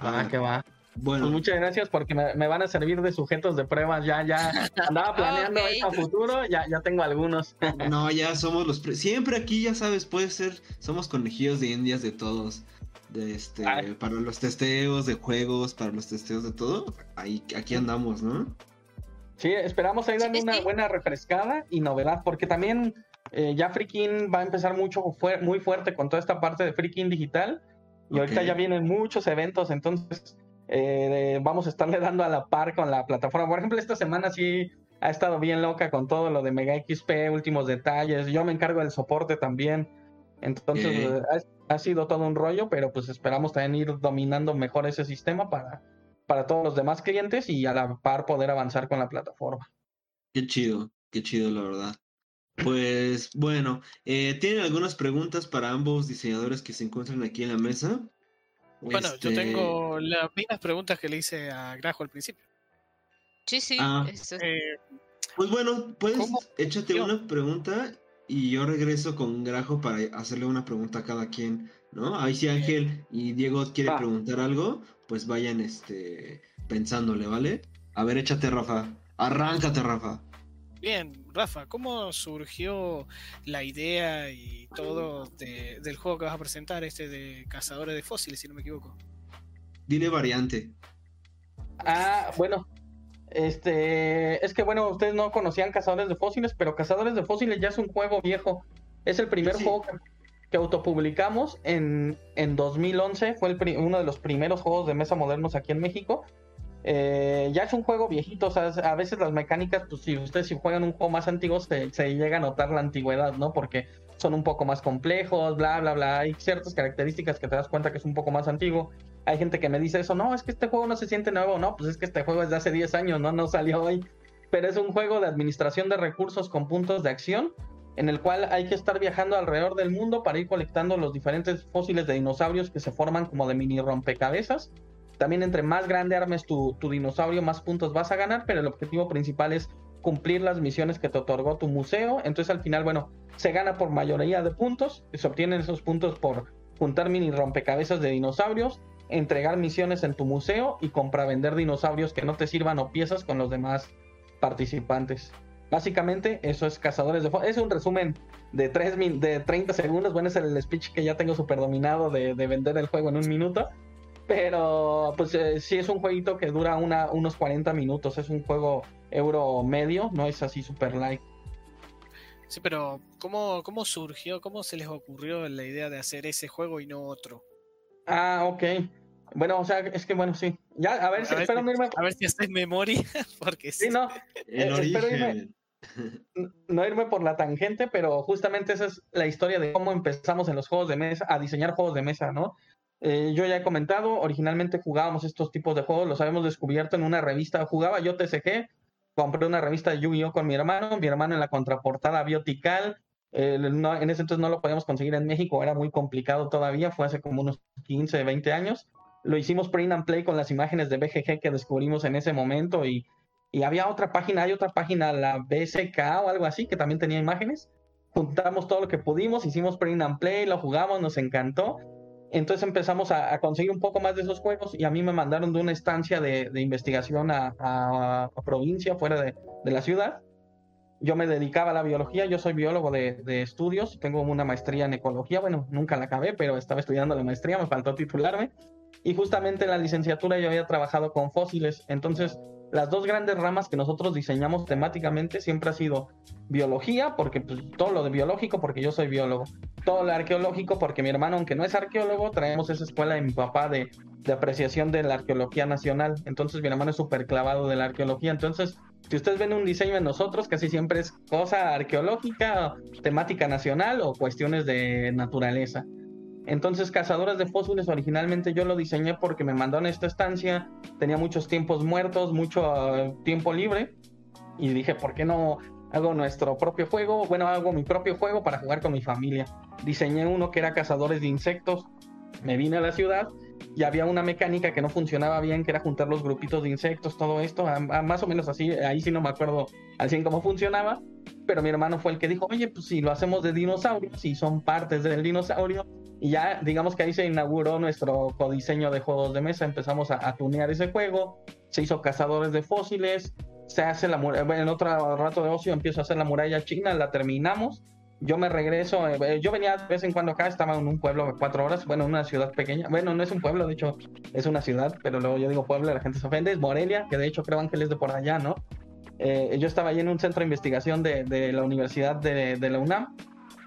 Ah, Ah, que va. Bueno, Pues muchas gracias porque me, me van a servir de sujetos de pruebas. Ya, ya [LAUGHS] andaba planeando Ok. esto a futuro, ya, ya tengo algunos. [LAUGHS] no, ya somos los pre- siempre aquí, ya sabes, puede ser, somos conejillos de indias de todos. De este, Ay. para los testeos de juegos, para los testeos de todo, ahí aquí andamos, ¿no? Sí, esperamos ahí darle Sí, una sí. buena refrescada y novedad, porque también eh, ya Freaking va a empezar mucho muy fuerte con toda esta parte de Freaking digital y ahorita Ok. ya vienen muchos eventos, entonces eh, vamos a estarle dando a la par con la plataforma. Por ejemplo, esta semana sí ha estado bien loca con todo lo de Mega XP, últimos detalles. Yo me encargo del soporte también, entonces eh, ha, ha sido todo un rollo, pero pues esperamos también ir dominando mejor ese sistema para para todos los demás clientes y a la par poder avanzar con la plataforma. Qué chido, qué chido, la verdad. Pues bueno, eh, ¿tienen algunas preguntas para ambos diseñadores que se encuentran aquí en la mesa? Bueno, yo Este, tengo las mismas preguntas que le hice a Grajo al principio. Sí, sí. Ah. eso- Eh, Pues bueno, puedes ¿Cómo? échate Yo. una pregunta y yo regreso con Grajo para hacerle una pregunta a cada quien, ¿no? Ahí si Ángel y Diego quieren Va. preguntar algo, pues vayan este pensándole, ¿vale? A ver, échate, Rafa. Arráncate, Rafa. bien, Rafa, ¿cómo surgió la idea y todo de- del juego que vas a presentar, este de Cazadores de Fósiles, si no me equivoco? Dile variante. Ah, bueno. Este, es que bueno, ustedes no conocían Cazadores de Fósiles, pero Cazadores de Fósiles ya es un juego viejo. Es el primer Sí. juego que, que autopublicamos en, en 2011. Fue el uno de los primeros juegos de mesa modernos aquí en México. Eh, ya es un juego viejito, o sea, a veces las mecánicas, pues si ustedes si juegan un juego más antiguo, se, se llega a notar la antigüedad, ¿no? Porque son un poco más complejos, bla, bla, bla. Hay ciertas características que te das cuenta que es un poco más antiguo. Hay gente que me dice eso, no, es que este juego no se siente nuevo, no, pues es que este juego es de hace 10 años, no, no salió hoy. Pero es un juego de administración de recursos con puntos de acción, en el cual hay que estar viajando alrededor del mundo para ir colectando los diferentes fósiles de dinosaurios que se forman como de mini rompecabezas. También entre más grande armes tu, dinosaurio, más puntos vas a ganar, pero el objetivo principal es cumplir las misiones que te otorgó tu museo. Entonces al final, bueno, se gana por mayoría de puntos, se obtienen esos puntos por juntar mini rompecabezas de dinosaurios, entregar misiones en tu museo y compra-vender dinosaurios que no te sirvan o piezas con los demás participantes. Básicamente, eso es Cazadores de Fo- Es un resumen de, de 30 segundos. Bueno, es el speech que ya tengo super dominado de, de vender el juego en un minuto. Pero, pues eh, sí es un jueguito que dura una, unos 40 minutos. Es un juego euro medio, no es así super light. Sí, pero ¿cómo, ¿cómo surgió, cómo se les ocurrió la idea de hacer ese juego y no otro? Ah, ok. Bueno, o sea, es que bueno, sí. Ya, a ver, si, A ver, espero si, irme. a ver si haces memoria, [LAUGHS] porque Sí, sí. no, El Eh, espero irme-. No irme por la tangente, pero justamente esa es la historia de cómo empezamos en los juegos de mesa, a diseñar juegos de mesa, ¿no? Eh, yo ya he comentado, originalmente jugábamos estos tipos de juegos, los habíamos descubierto en una revista, jugaba yo TCG, compré una revista de Yu-Gi-Oh con mi hermano, mi hermano en la contraportada Biotical, en ese entonces no lo podíamos conseguir en México, era muy complicado todavía, fue hace como unos 15, 20 años. Lo hicimos print and play con las imágenes de BGG que descubrimos en ese momento y, y había otra página, hay otra página, la BSK o algo así, que también tenía imágenes. Juntamos todo lo que pudimos, hicimos print and play, lo jugamos, nos encantó. Entonces empezamos a, conseguir un poco más de esos juegos y a mí me mandaron de una estancia de, de investigación a, a- a provincia, fuera de, de la ciudad. Yo me dedicaba a la biología, yo soy biólogo de, de estudios, tengo una maestría en ecología, bueno, nunca la acabé, pero estaba estudiando la maestría, me faltó titularme. Y justamente en la licenciatura yo había trabajado con fósiles, entonces las dos grandes ramas que nosotros diseñamos temáticamente siempre ha sido biología, porque pues, todo lo de biológico, porque yo soy biólogo, todo lo arqueológico, porque mi hermano, aunque no es arqueólogo, traemos esa escuela de mi papá de, de apreciación de la arqueología nacional, entonces mi hermano es súper clavado de la arqueología, entonces si ustedes ven un diseño en nosotros, casi siempre es cosa arqueológica, temática nacional o cuestiones de naturaleza. Entonces, Cazadores de Fósiles originalmente yo lo diseñé porque me mandaron a esta estancia, tenía muchos tiempos muertos, mucho eh, tiempo libre y dije, ¿por qué no hago nuestro propio juego? Bueno, hago mi propio juego para jugar con mi familia. Diseñé uno que era Cazadores de Insectos, me vine a la ciudad y había una mecánica que no funcionaba bien, que era juntar los grupitos de insectos, todo esto, a- a más o menos así, ahí sí no me acuerdo al 100 cómo funcionaba, pero mi hermano fue el que dijo, oye, pues si lo hacemos de dinosaurios, si son partes del dinosaurio, y ya digamos que ahí se inauguró nuestro codiseño de juegos de mesa, empezamos a, a tunear ese juego, se hizo cazadores de fósiles, se hace la muralla, en otro rato de ocio empiezo a hacer la muralla china, la terminamos, yo me regreso, eh, yo venía de vez en cuando acá, estaba en un pueblo de cuatro horas, bueno, en una ciudad pequeña, bueno, no es un pueblo, de hecho es una ciudad, pero luego yo digo pueblo, la gente se ofende, es Morelia, que de hecho creo Ángel es de por allá, ¿no? Eh, yo estaba ahí en un centro de investigación de, de la Universidad de, de la UNAM,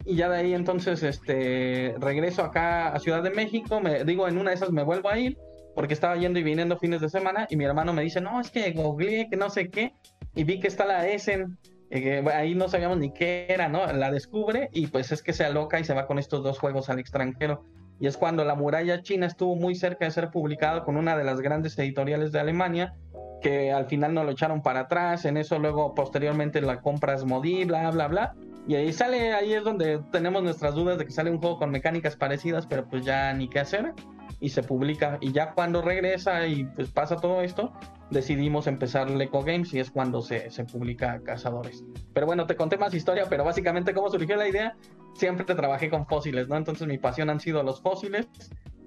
y ya de ahí entonces este regreso acá a Ciudad de México, me digo en una de esas me vuelvo a ir porque estaba yendo y viniendo fines de semana y mi hermano me dice, "No, es que googleé que no sé qué" y vi que está la Essen eh, ahí no sabíamos ni qué era, ¿no? La descubre y pues es que se aloca y se va con estos dos juegos al extranjero. Y es cuando La Muralla China estuvo muy cerca de ser publicado con una de las grandes editoriales de Alemania, que al final no lo echaron para atrás, en eso luego posteriormente la compras Modi, bla, bla, bla. Y ahí sale, ahí es donde tenemos nuestras dudas de que sale un juego con mecánicas parecidas, pero pues ya ni qué hacer. Y se publica. Y ya cuando regresa y pues pasa todo esto, decidimos empezar Leco Games y es cuando se, se publica Cazadores. Pero bueno, te conté más historia, pero básicamente cómo surgió la idea, siempre te trabajé con fósiles, ¿no? Entonces mi pasión han sido los fósiles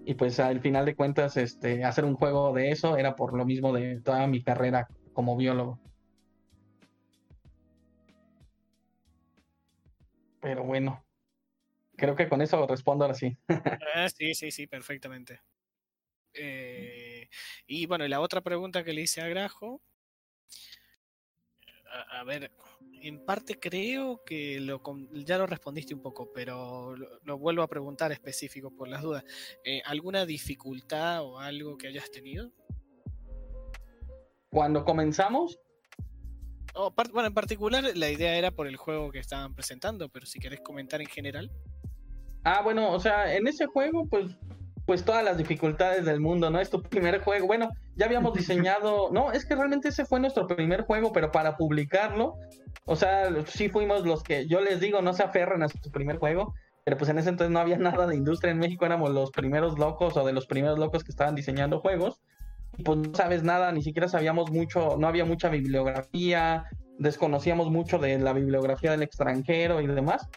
y pues al final de cuentas este, hacer un juego de eso era por lo mismo de toda mi carrera como biólogo. Pero bueno, creo que con eso respondo ahora sí. [LAUGHS] Ah, sí, sí, sí, perfectamente. Eh, y bueno, la otra pregunta que le hice a Grajo. A, a ver, en parte creo que lo, ya lo respondiste un poco, pero lo, lo vuelvo a preguntar específico por las dudas. Eh, ¿Alguna dificultad o algo que hayas tenido? Cuando comenzamos, Bueno, en particular la idea era por el juego que estaban presentando, pero si querés comentar en general. Ah, bueno, o sea, en ese juego, pues, pues todas las dificultades del mundo, ¿no? Es tu primer juego. Bueno, ya habíamos [LAUGHS] diseñado. No, es que realmente ese fue nuestro primer juego, pero para publicarlo, o sea, sí fuimos los que, yo les digo, no se aferran a su primer juego, pero pues en ese entonces no había [LAUGHS] nada de industria en México, éramos los primeros locos o de los primeros locos que estaban diseñando juegos. Pues no sabes nada, ni siquiera sabíamos mucho, no había mucha bibliografía, desconocíamos mucho de la bibliografía del extranjero y demás.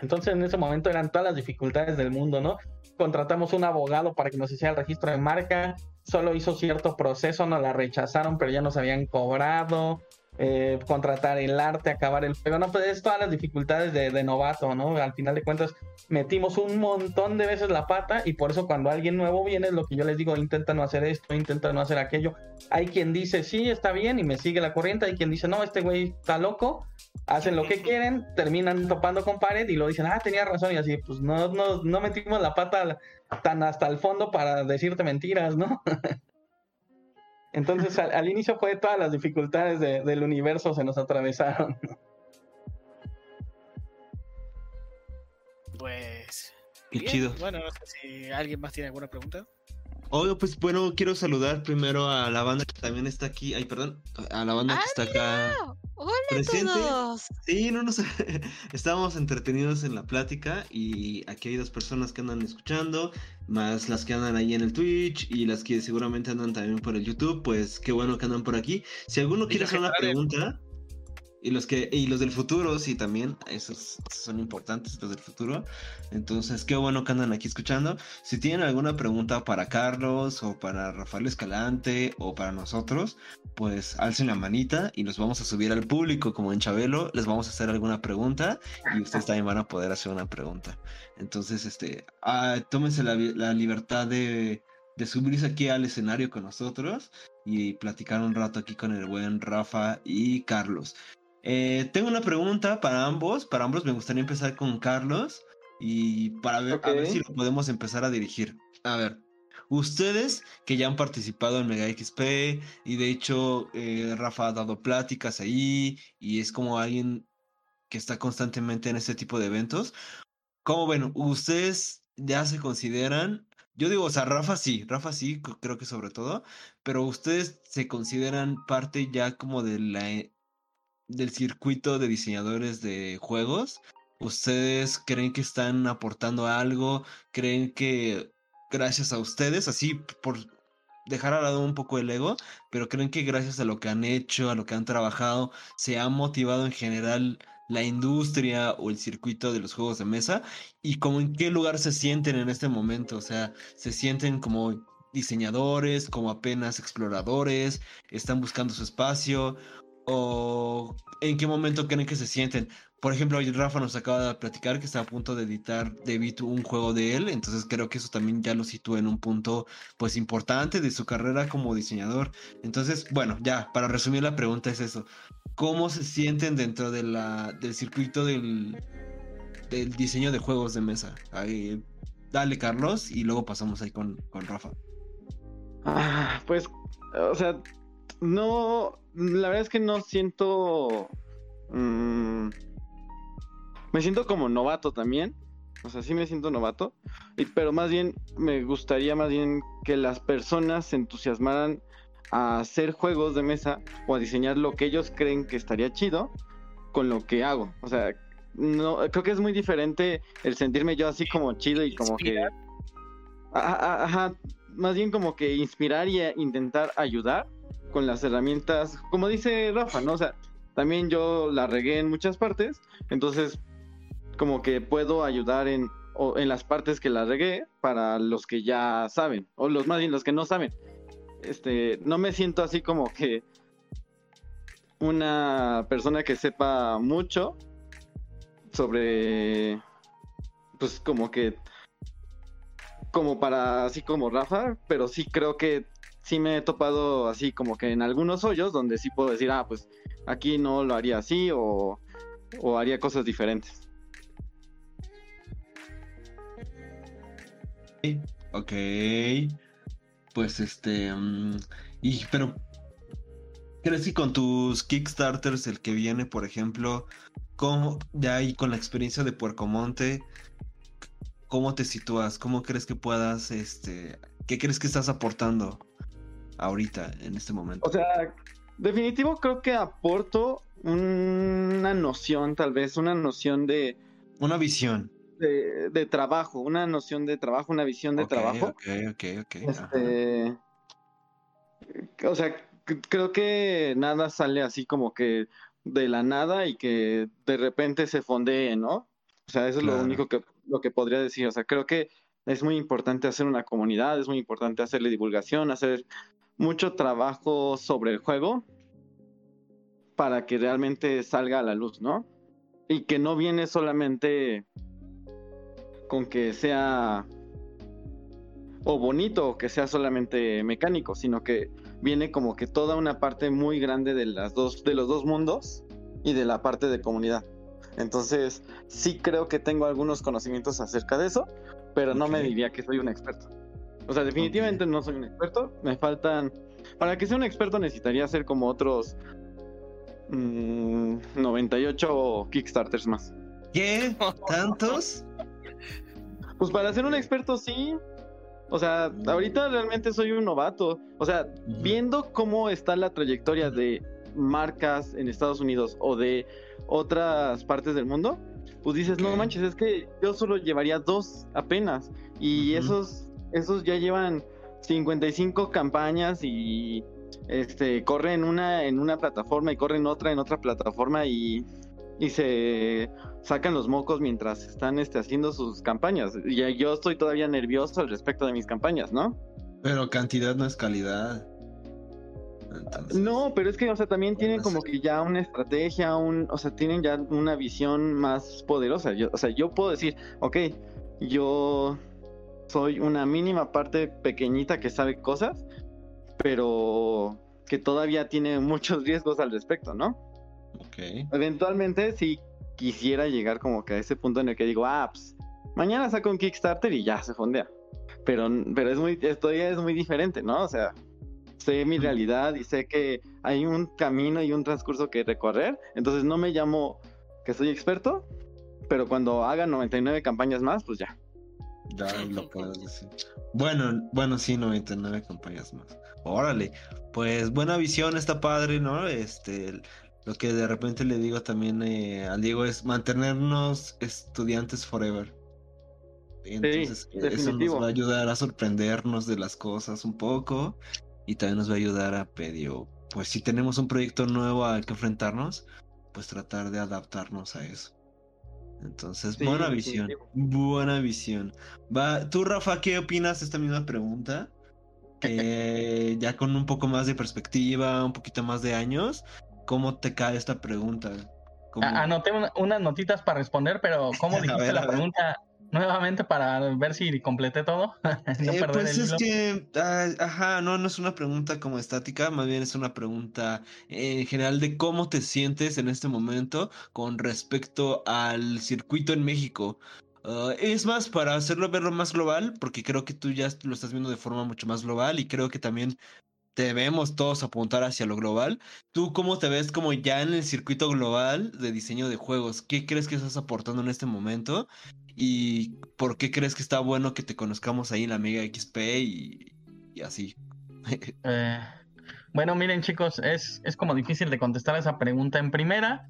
Entonces en ese momento eran todas las dificultades del mundo, ¿no? Contratamos un abogado para que nos hiciera el registro de marca, solo hizo cierto proceso, nos la rechazaron, pero ya nos habían cobrado, eh, contratar el arte, acabar el juego, no, pues es todas las dificultades de, de novato, ¿no? Al final de cuentas metimos un montón de veces la pata y por eso cuando alguien nuevo viene es lo que yo les digo, intenta no hacer esto, intenta no hacer aquello. Hay quien dice, sí, está bien y me sigue la corriente, hay quien dice, no, este güey está loco, hacen lo que quieren, terminan topando con pared y lo dicen, ah, tenía razón y así, pues no, no, no metimos la pata tan hasta el fondo para decirte mentiras, ¿no? [LAUGHS] Entonces al, al inicio fue todas las dificultades de- del universo se nos atravesaron. Pues. Qué bien. chido. Bueno, no sé si alguien más tiene alguna pregunta. Oiga, pues bueno, quiero saludar primero a la banda que también está aquí. Ay, perdón. A la banda que está acá Ah, Hola presente. a todos. Sí, no nos [LAUGHS] estábamos entretenidos en la plática y aquí hay dos personas que andan escuchando, más las que andan ahí en el Twitch y las que seguramente andan también por el YouTube, pues qué bueno que andan por aquí. Si alguno quiere hacer una pregunta y los que y los del futuro, sí también, esos son importantes los del futuro. Entonces, qué bueno que andan aquí escuchando. Si tienen alguna pregunta para Carlos o para Rafael Escalante o para nosotros, pues alcen la manita y nos vamos a subir al público como en Chabelo, les vamos a hacer alguna pregunta y ustedes también van a poder hacer una pregunta. Entonces, este, ah, tómense la, la libertad de, de subirse aquí al escenario con nosotros y platicar un rato aquí con el buen Rafa y Carlos. Eh, tengo una pregunta para ambos, para ambos me gustaría empezar con Carlos y para ver, a ver si lo podemos empezar a dirigir. A ver, ustedes que ya han participado en Mega XP y de hecho eh, Rafa ha dado pláticas ahí y es como alguien que está constantemente en este tipo de eventos. ¿Cómo ven? ¿Ustedes ya se consideran? Yo digo, o sea, Rafa sí, Rafa sí, creo que sobre todo, pero ustedes se consideran parte ya como de la, del circuito de diseñadores de juegos. ¿Ustedes creen que están aportando algo? ¿Creen que gracias a ustedes, así por dejar a lado un poco el ego, pero creen que gracias a lo que han hecho, a lo que han trabajado, se ha motivado en general la industria o el circuito de los juegos de mesa? ¿Y como en qué lugar se sienten en este momento? O sea, ¿se sienten como diseñadores, como apenas exploradores, están buscando su espacio? ¿O en qué momento creen que se sienten? Por ejemplo, Rafa nos acaba de platicar que está a punto de editar de un juego de él, entonces creo que eso también ya lo sitúa en un punto pues importante de su carrera como diseñador. Entonces, bueno, ya, para resumir la pregunta es eso. ¿Cómo se sienten dentro de la, del circuito del, del diseño de juegos de mesa? Dale, Carlos, y luego pasamos ahí con, con Rafa. Ah, pues, o sea, no, la verdad es que no siento, mm, me siento como novato también, o sea, sí me siento novato, y, pero más bien me gustaría más bien que las personas se entusiasmaran a hacer juegos de mesa o a diseñar lo que ellos creen que estaría chido con lo que hago, o sea, no, creo que es muy diferente el sentirme yo así como chido y como que... Ajá, ajá, más bien como que inspirar y a- intentar ayudar con las herramientas, como dice Rafa, ¿no? O sea, también yo la regué en muchas partes, entonces como que puedo ayudar en, o en las partes que la regué para los que ya saben, o los más bien los que no saben. Este, no me siento así como que una persona que sepa mucho sobre, pues como que como para así como Rafa, pero sí creo que sí me he topado así como que en algunos hoyos donde sí puedo decir, ah, pues aquí no lo haría así o, haría cosas diferentes. Ok. Pues este. mm, y pero. ¿Crees que con tus Kickstarters, el que viene, por ejemplo, cómo, ya ahí con la experiencia de Puercomonte, cómo te sitúas? ¿Cómo crees que puedas, este, qué crees que estás aportando ahorita, en este momento? O sea, definitivo creo que aporto una noción, tal vez, una noción de, Una visión. de, de trabajo, una noción de trabajo, una visión de trabajo. Ok, ok, ok. Este, o sea, creo que nada sale así como que de la nada y que de repente se fondee, ¿no? O sea, eso es lo único que, lo que podría decir. O sea, creo que es muy importante hacer una comunidad, es muy importante hacerle divulgación, hacer mucho trabajo sobre el juego para que realmente salga a la luz, ¿no? Y que no viene solamente con que sea o bonito o que sea solamente mecánico, sino que viene como que toda una parte muy grande de las dos de los dos mundos y de la parte de comunidad. Entonces, sí creo que tengo algunos conocimientos acerca de eso, pero no me diría que soy un experto. O sea, definitivamente no soy un experto, me faltan para que sea un experto necesitaría hacer como otros mm, 98 Kickstarters más. ¿Qué? ¿Tantos? Pues para ser un experto sí. O sea, ahorita realmente soy un novato. O sea, viendo cómo está la trayectoria de marcas en Estados Unidos o de otras partes del mundo, pues dices, no manches, es que yo solo llevaría dos apenas. Y esos, esos ya llevan 55 campañas y este corren una en una plataforma y corren otra en otra plataforma y, y se sacan los mocos mientras están este, haciendo sus campañas. Y yo estoy todavía nervioso al respecto de mis campañas, ¿no? Pero cantidad no es calidad. Entonces, No, pero es que, o sea, también tienen como que ya una estrategia, un, o sea, tienen ya una visión más poderosa. Yo, o sea, yo puedo decir, ok, yo soy una mínima parte pequeñita que sabe cosas, pero que todavía tiene muchos riesgos al respecto, ¿no? Ok. Eventualmente sí quisiera llegar como que a ese punto en el que digo, ah, pues, mañana saco un Kickstarter y ya se fondea. Pero, pero es muy, esto ya es muy diferente, ¿no? O sea, sé mi realidad y sé que hay un camino y un transcurso que recorrer. Entonces no me llamo que soy experto, pero cuando haga 99 campañas más, pues ya. Ya [LAUGHS] lo puedes decir. Bueno, bueno, sí, 99 campañas más. Órale, pues buena visión, está padre, ¿no? Este, lo que de repente le digo también eh, al Diego es mantenernos estudiantes forever. Entonces, eh, eso nos va a ayudar a sorprendernos de las cosas un poco y también nos va a ayudar a pedir, pues si tenemos un proyecto nuevo al que enfrentarnos, pues tratar de adaptarnos a eso. Entonces, Sí, buena visión, buena visión. Va, tú, Rafa, ¿qué opinas de esta misma pregunta? [LAUGHS] Ya con un poco más de perspectiva, un poquito más de años, ¿cómo te cae esta pregunta? ¿Cómo- Anoté una- unas notitas para responder, pero ¿cómo [LAUGHS] dijiste ver, la pregunta nuevamente para ver si completé todo? [LAUGHS] no Eh, pues es que, ah, ajá, no, no es una pregunta como estática, más bien es una pregunta eh, en general de cómo te sientes en este momento con respecto al circuito en México. Ah, es más, para hacerlo verlo más global, porque creo que tú ya lo estás viendo de forma mucho más global y creo que también debemos todos apuntar hacia lo global. ¿Tú cómo te ves como ya en el circuito global de diseño de juegos? ¿Qué crees que estás aportando en este momento? ¿Y por qué crees que está bueno que te conozcamos ahí en la Mega XP y, y así? [LAUGHS] Eh, bueno, miren chicos, es, es como difícil de contestar esa pregunta en primera.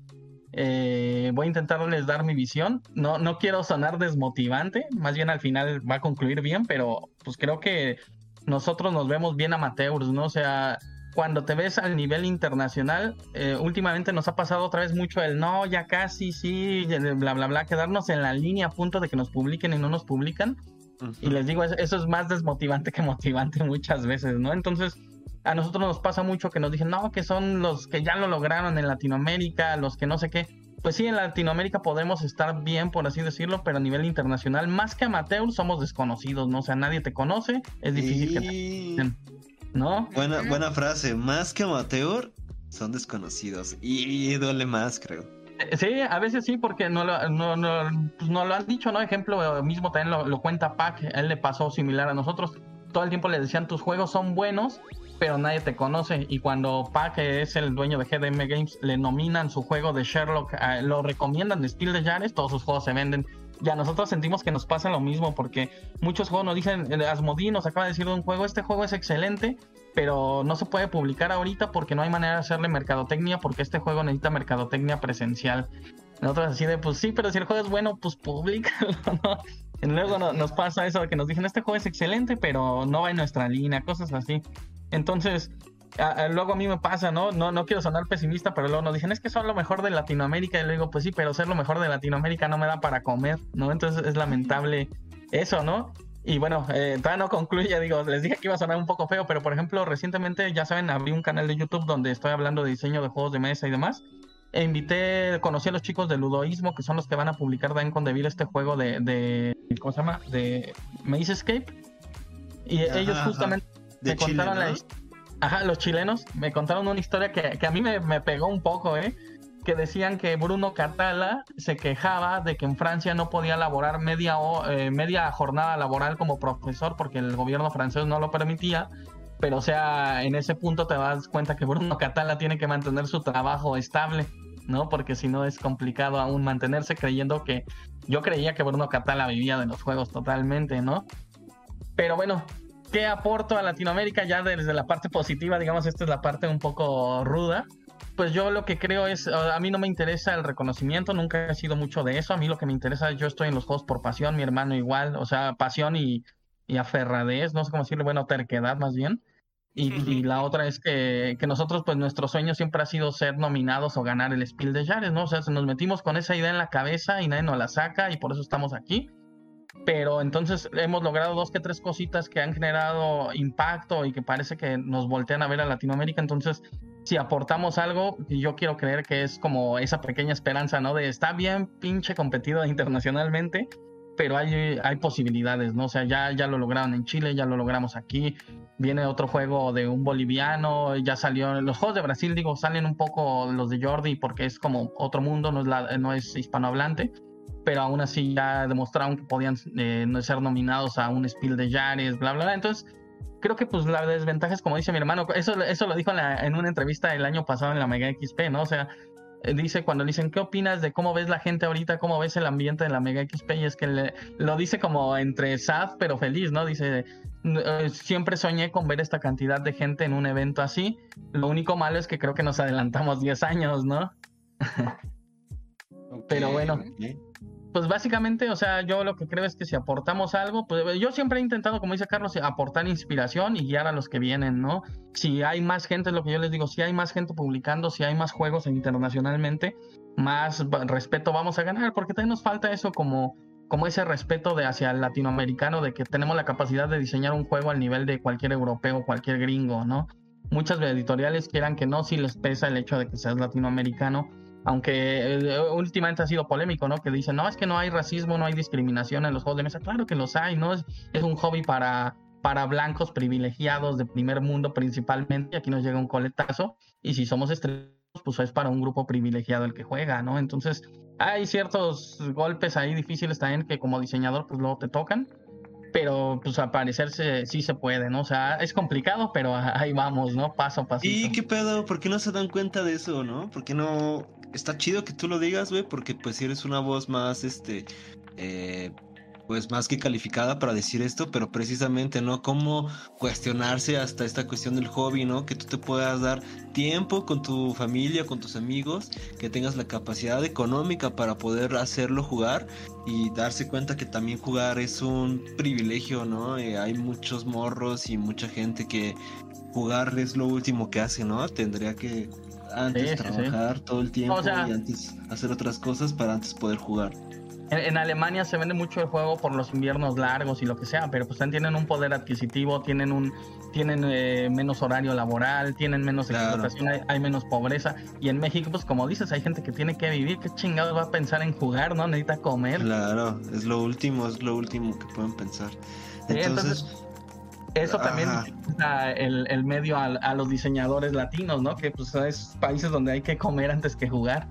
Eh, voy a intentarles dar mi visión. No, no quiero sonar desmotivante, más bien al final va a concluir bien, pero pues creo que nosotros nos vemos bien amateurs, ¿no? O sea, cuando te ves al nivel internacional, eh, últimamente nos ha pasado otra vez mucho el no, ya casi, sí, bla, bla, bla, quedarnos en la línea a punto de que nos publiquen y no nos publican. Y les digo, es- eso es más desmotivante que motivante [LAUGHS] muchas veces, ¿no? Entonces, a nosotros nos pasa mucho que nos dicen, no, que son los que ya lo lograron en Latinoamérica, los que no sé qué. Pues sí, en Latinoamérica podemos estar bien, por así decirlo, pero a nivel internacional, más que amateur, somos desconocidos, ¿no? O sea, nadie te conoce, es difícil que te. ¿no? Buena, buena frase. Más que amateur, son desconocidos. Y, duele más, creo. Eh, Sí, a veces sí, porque no lo, no, no, pues no lo han dicho, ¿no? Ejemplo eh, mismo también lo, lo cuenta Pac, a él le pasó similar a nosotros. Todo el tiempo le decían tus juegos son buenos, pero nadie te conoce. Y cuando Pac, que es el dueño de GDM Games, le nominan su juego de Sherlock, eh, lo recomiendan de Spiel de Jahres, todos sus juegos se venden. Y a nosotros sentimos que nos pasa lo mismo, porque muchos juegos nos dicen, eh, Asmodee nos acaba de decir de un juego, este juego es excelente, pero no se puede publicar ahorita porque no hay manera de hacerle mercadotecnia, porque este juego necesita mercadotecnia presencial. Nosotros así de, pues sí, pero si el juego es bueno, pues públicalo, [LAUGHS] ¿no? Y luego no- nos pasa eso que nos dicen, este juego es excelente, pero no va en nuestra línea, cosas así. Entonces, a- a- luego a mí me pasa, ¿no? ¿no? No quiero sonar pesimista, pero luego nos dicen, es que son lo mejor de Latinoamérica. Y le digo, pues sí, pero ser lo mejor de Latinoamérica no me da para comer, ¿no? Entonces es lamentable eso, ¿no? Y bueno, eh, todavía no concluye, digo, les dije que iba a sonar un poco feo, pero por ejemplo, recientemente, ya saben, abrí un canal de YouTube donde estoy hablando de diseño de juegos de mesa y demás. E invité, conocí a los chicos de Ludoísmo, que son los que van a publicar también con Devil este juego de, de ¿cómo se llama? De Maze Escape. Y Ajá, ellos justamente De me Chile, contaron la ¿no? his- Ajá, los chilenos me contaron una historia que, que a mí me, me pegó un poco, ¿eh? Que decían que Bruno Catala se quejaba de que en Francia no podía laborar media, eh, media jornada laboral como profesor porque el gobierno francés no lo permitía. Pero, o sea, en ese punto te das cuenta que Bruno Catala tiene que mantener su trabajo estable, ¿no? Porque si no es complicado aún mantenerse creyendo que. Yo creía que Bruno Catala vivía de los juegos totalmente, ¿no? Pero bueno, ¿qué aporto a Latinoamérica ya desde la parte positiva? Digamos, esta es la parte un poco ruda. Pues yo lo que creo es, a mí no me interesa el reconocimiento, nunca he sido mucho de eso. A mí lo que me interesa, yo estoy en los juegos por pasión, mi hermano igual, o sea, pasión y, y aferradez, no sé cómo decirle, bueno, terquedad más bien. Y, y la otra es que, que nosotros, pues nuestro sueño siempre ha sido ser nominados o ganar el Spiel de Jahres, ¿no? O sea, se nos metimos con esa idea en la cabeza y nadie nos la saca y por eso estamos aquí pero entonces hemos logrado dos que tres cositas que han generado impacto y que parece que nos voltean a ver a Latinoamérica. Entonces, si aportamos algo, yo quiero creer que es como esa pequeña esperanza, ¿no? De está bien pinche competido [LAUGHS] internacionalmente, pero hay, hay posibilidades, ¿no? O sea, ya, ya lo lograron en Chile, ya lo logramos aquí. Viene otro juego de un boliviano, ya salió. Los juegos de Brasil, digo, salen un poco los de Jordi porque es como otro mundo, no es, la, no es hispanohablante pero aún así ya demostraron que podían eh, ser nominados a un Spiel de Jares, bla, bla, bla. Entonces, creo que pues la desventaja es como dice mi hermano, eso, eso lo dijo en, la- en una entrevista el año pasado en la Mega XP, ¿no? O sea, eh, dice cuando le dicen, ¿qué opinas de cómo ves la gente ahorita, cómo ves el ambiente de la Mega XP? Y es que le- lo dice como entre sad pero feliz, ¿no? Dice, "Eh, siempre soñé con ver esta cantidad de gente en un evento así. Lo único malo es que creo que nos adelantamos 10 años, ¿no? Pero bueno. Pues básicamente, o sea, yo lo que creo es que si aportamos algo, pues yo siempre he intentado, como dice Carlos, aportar inspiración y guiar a los que vienen, ¿no? Si hay más gente, es lo que yo les digo, si hay más gente publicando, si hay más juegos internacionalmente, más respeto vamos a ganar, porque también nos falta eso como, como ese respeto de hacia el latinoamericano, de que tenemos la capacidad de diseñar un juego al nivel de cualquier europeo, cualquier gringo, ¿no? Muchas editoriales quieran que no, si les pesa el hecho de que seas latinoamericano, aunque eh, últimamente ha sido polémico, ¿no? Que dicen, no, es que no hay racismo, no hay discriminación en los juegos de mesa. Claro que los hay, ¿no? Es, un hobby para, para blancos privilegiados de primer mundo principalmente. Aquí nos llega un coletazo. Y si somos estrellas, pues es para un grupo privilegiado el que juega, ¿no? Entonces, hay ciertos golpes ahí difíciles también que como diseñador, pues luego te tocan. Pero pues al parecer se- sí se puede, ¿no? O sea, es complicado, pero ahí vamos, ¿no? Paso a paso. ¿Y qué pedo? ¿Por qué no se dan cuenta de eso, no? ¿Por qué no? Está chido que tú lo digas, güey, porque pues si eres una voz más, este, eh, pues más que calificada para decir esto, pero precisamente, ¿no? Cómo cuestionarse hasta esta cuestión del hobby, ¿no? Que tú te puedas dar tiempo con tu familia, con tus amigos, que tengas la capacidad económica para poder hacerlo jugar y darse cuenta que también jugar es un privilegio, ¿no? Eh, hay muchos morros y mucha gente que jugar es lo último que hace, ¿no? Tendría que antes Sí, sí, sí. trabajar todo el tiempo O sea- y antes hacer otras cosas para antes poder jugar. En, en Alemania se vende mucho el juego por los inviernos largos y lo que sea, pero pues tienen un poder adquisitivo, tienen un tienen eh, menos horario laboral, tienen menos Claro. explotación, hay, hay menos pobreza. Y en México, pues como dices, hay gente que tiene que vivir, ¿qué chingados va a pensar en jugar, no? Necesita comer. Claro, es lo último, es lo último que pueden pensar. Entonces, entonces, eso también el, el medio a, a los diseñadores latinos, ¿no? Que pues es países donde hay que comer antes que jugar.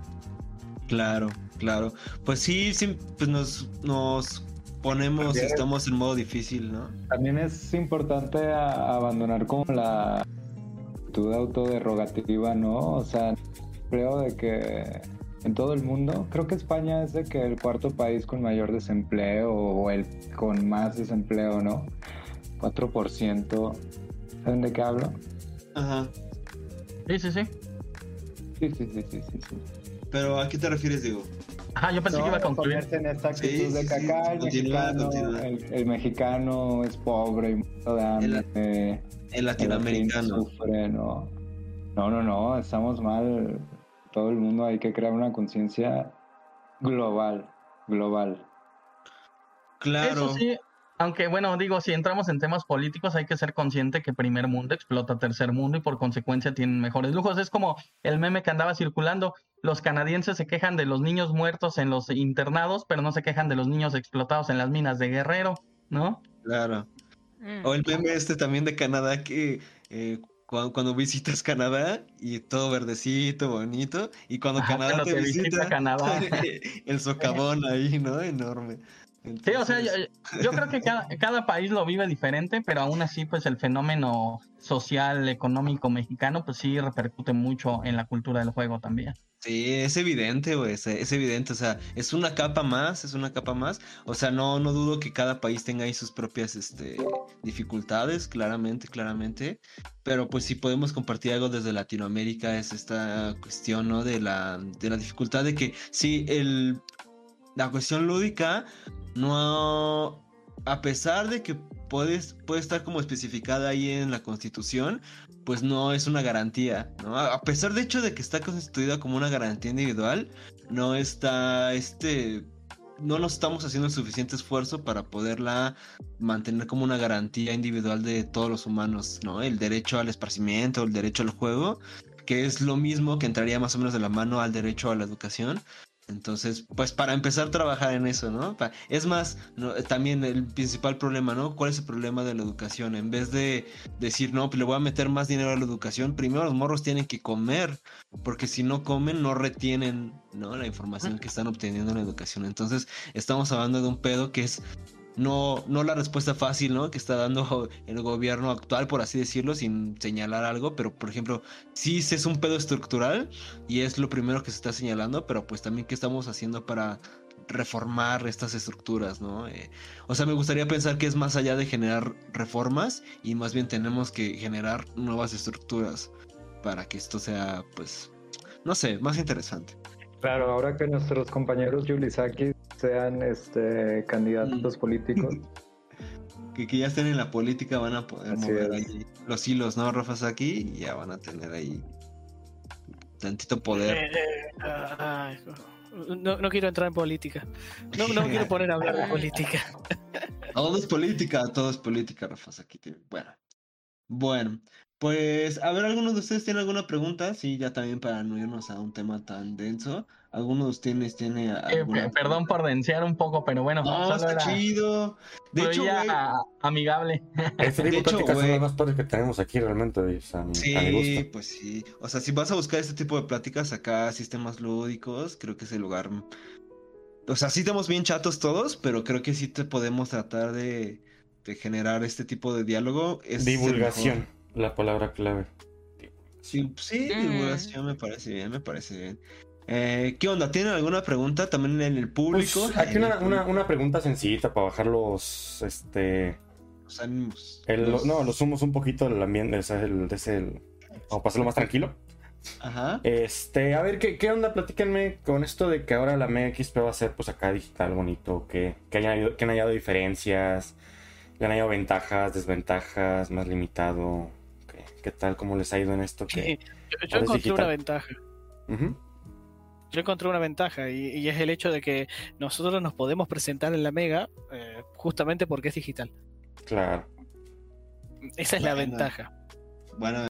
Claro, claro. Pues sí, sí, pues nos, nos ponemos, Porque- estamos en modo difícil, ¿no? También es importante a- abandonar como la actitud autoderrogativa, ¿no? O sea, creo de que en todo el mundo, creo que España es de que el cuarto país con mayor desempleo o el con más desempleo, ¿no? 4%. ¿Saben de qué hablo? Ajá. Sí, sí, sí. Sí, sí, sí, sí, sí. sí. Pero ¿a qué te refieres, Diego? Ajá, yo pensé No, que iba a concluir. ponerse en esta actitud Sí, de sí, que sí. acá el, Continúa, mexicano, continúa. El, el mexicano es pobre y muerto de hambre. El el latinoamericano. latino sufre, no. No, no, no, estamos mal. Todo el mundo hay que crear una conciencia global, global. Claro. Eso sí, aunque bueno, digo, si entramos en temas políticos hay que ser consciente que primer mundo explota tercer mundo y por consecuencia tienen mejores lujos. Es como el meme que andaba circulando. Los canadienses se quejan de los niños muertos en los internados, pero no se quejan de los niños explotados en las minas de Guerrero, ¿no? Claro. Mm. O el meme este también de Canadá que eh, cuando, cuando visitas Canadá y todo verdecito, bonito, y cuando Ajá, Canadá te visita visita, Canadá. [LAUGHS] el socavón ahí, ¿no? Enorme. Sí, o sea, yo, Entonces, yo creo que cada, cada país lo vive diferente, pero aún así, pues el fenómeno social, económico mexicano, pues sí repercute mucho en la cultura del juego también. Sí, es evidente, güey, es, es evidente, o sea, es una capa más, es una capa más, o sea, no, no dudo que cada país tenga ahí sus propias, este, dificultades, claramente, claramente, pero pues si podemos compartir algo desde Latinoamérica es esta cuestión, ¿no? De la, de la dificultad de que, sí, el, la cuestión lúdica, no, a pesar de que puedes, puede estar como especificada ahí en la constitución, pues no es una garantía, ¿no? A pesar de hecho de que está constituida como una garantía individual, no está este no nos estamos haciendo el suficiente esfuerzo para poderla mantener como una garantía individual de todos los humanos, ¿no? El derecho al esparcimiento, el derecho al juego, que es lo mismo que entraría más o menos de la mano al derecho a la educación. Entonces, pues para empezar a trabajar en eso, ¿no? Es más, no, también el principal problema, ¿no? ¿Cuál es el problema de la educación? En vez de decir, no, pues le voy a meter más dinero a la educación, primero los morros tienen que comer, porque si no comen, no retienen, ¿no? La información que están obteniendo en la educación. Entonces, estamos hablando de un pedo que es no, no la respuesta fácil, ¿no? Que está dando el gobierno actual, por así decirlo, sin señalar algo, pero por ejemplo, sí es un pedo estructural y es lo primero que se está señalando, pero pues también qué estamos haciendo para reformar estas estructuras, ¿no? Eh, o sea, me gustaría pensar que es más allá de generar reformas y más bien tenemos que generar nuevas estructuras para que esto sea, pues, no sé, más interesante. Claro, ahora que nuestros compañeros Yulisaki sean este candidatos políticos, [LAUGHS] Que, que ya estén en la política van a poder Así mover ahí los hilos, ¿no, Rafa Saki? Y ya van a tener ahí tantito poder. Eh, eh, ay, no, no quiero entrar en política. No, no me quiero [LAUGHS] poner a hablar de política. Todo es política, todo es política, Rafa Saki. Bueno, bueno, pues a ver, ¿alguno de ustedes tiene alguna pregunta? Sí, ya también para no irnos a un tema tan denso. ¿Alguno de ustedes tiene Eh, alguna pe- perdón por denciar un poco, pero bueno, No, solo está era chido. De hecho, ya güey, amigable. [LAUGHS] Este De tipo de hecho, pláticas son las más padres que tenemos aquí realmente, o sea, a mi- a mi Sí, gusto. pues sí. O sea, si vas a buscar este tipo de pláticas acá, sistemas lúdicos, creo que es el lugar. O sea, sí estamos bien chatos todos, pero creo que sí te podemos tratar de, de generar este tipo de diálogo. Es Divulgación, mejor. La palabra clave. Sí, sí, Mm. divulgación me parece bien, me parece bien. Eh, ¿Qué onda? ¿Tienen alguna pregunta también en el público? Pues, aquí una, el una, público, una pregunta sencilla para bajar los, este, los ánimos. el- Los- no, los humos un poquito del ambiente, o sea, el, de ese, el- vamos a pasarlo más tranquilo. Ajá. Este, a ver, ¿qué, qué onda? Platíquenme con esto de que ahora la Mega XP va a ser pues acá digital, bonito, que, que, hayan, habido- que han hallado diferencias, que han hallado ventajas, desventajas, más limitado, ¿qué, qué tal? ¿Cómo les ha ido en esto? Sí, Que, yo, encontré digital. una ventaja. Yo encontré una ventaja y, y es el hecho de que nosotros nos podemos presentar en la Mega eh, justamente porque es digital. claro. Esa es la Bueno. ventaja. Bueno,